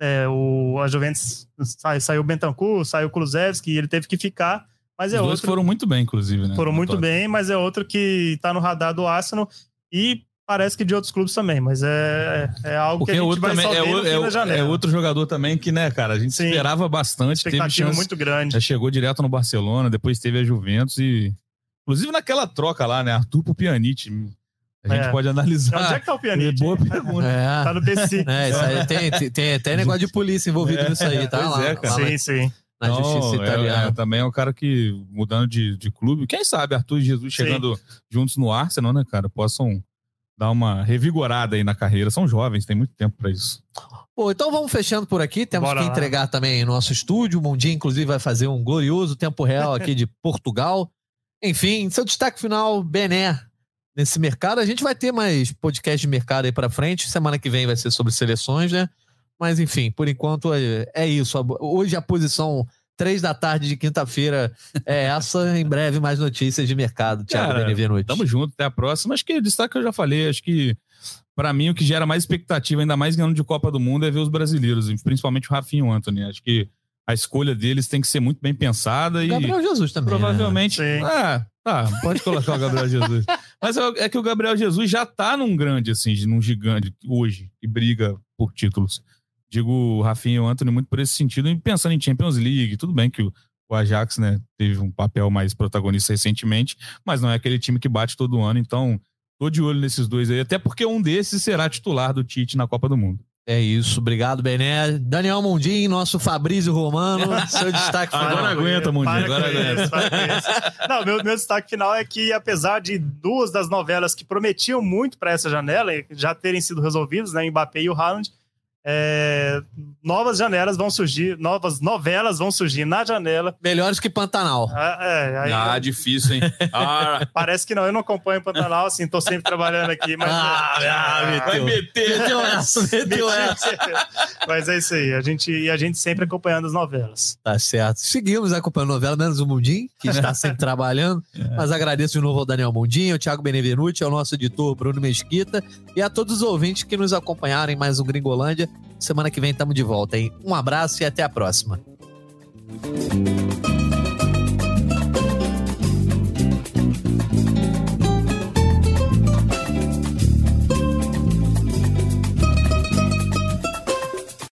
é, o, a Juventus sa- saiu o Bentancur, saiu o Kulusevski, ele teve que ficar. Mas Os é dois outro. foram muito bem, inclusive, né? foram muito bem, mas é outro que tá no radar do Arsenal e parece que de outros clubes também, mas é, é algo Porque que a é gente outro vai também, só é, o- é, é outro jogador também que, né, cara, a gente Sim. esperava bastante, teve chance, muito grande. já chegou direto no Barcelona, depois teve a Juventus e inclusive naquela troca lá, né, Arthur pro Pjanic, a gente É. pode analisar. Onde é que tá o É Pjanic? boa pergunta. É. Tá no BC. É, isso aí tem, tem, tem até negócio de polícia envolvido nisso aí, tá? pois lá, é, cara. lá Sim, sim. na, na justiça é- italiana. é, também é um cara que, mudando de, de clube, quem sabe Arthur e Jesus Sim. chegando juntos no Arsenal, né, cara, possam dar uma revigorada aí na carreira. São jovens, tem muito tempo pra isso. Pô, então vamos fechando por aqui. Temos Bora que lá. entregar também nosso estúdio. O Mundinho, inclusive, vai fazer um glorioso tempo real aqui de Portugal. Enfim, seu destaque final, Bené, nesse mercado. A gente vai ter mais podcast de mercado aí pra frente. Semana que vem vai ser sobre seleções, né? Mas, enfim, por enquanto é, é isso. Hoje a posição três da tarde de quinta-feira é essa. Em breve, mais notícias de mercado. Thiago Cara, Benevenuti. Tamo junto, até a próxima. Acho que destaque que eu já falei, acho que pra mim o que gera mais expectativa, ainda mais ganhando de Copa do Mundo, é ver os brasileiros, principalmente o Rafinho e o Anthony. Acho que a escolha deles tem que ser muito bem pensada e Gabriel Jesus também. né? provavelmente. Sim. Ah, tá, pode colocar o Gabriel Jesus. Mas é é que o Gabriel Jesus já tá num grande, assim, num gigante hoje, que briga por títulos. Digo o Rafinha e o Anthony muito por esse sentido, e pensando em Champions League, tudo bem que o, o Ajax, né, teve um papel mais protagonista recentemente, mas não é aquele time que bate todo ano, então tô de olho nesses dois aí, até porque um desses será titular do Tite na Copa do Mundo. É isso, obrigado, Bené. Daniel Mundim, nosso Fabrício Romano, seu destaque final. Agora aguenta, Mundi, Para agora aguenta. Não, meu, meu destaque final é que, apesar de duas das novelas que prometiam muito para essa janela já terem sido resolvidas, né, Mbappé e o Haaland, é, novas janelas vão surgir, novas novelas vão surgir na janela. Melhores que Pantanal. Ah, é, aí Ah, difícil, hein? Ah, Parece que não, eu não acompanho Pantanal, assim, tô sempre trabalhando aqui, mas. Ah, meteu. meter. Meteu essa, meteu essa. mas é isso aí, a gente, e a gente sempre acompanhando as novelas. Tá certo. Seguimos acompanhando a novela, menos o Mundim, que está sempre trabalhando. Mas agradeço de novo ao Daniel Mundim, ao Thiago Benevenuti, ao nosso editor Bruno Mesquita e a todos os ouvintes que nos acompanharam em mais um Gringolândia. Semana que vem estamos de volta, hein? Um abraço e até a próxima.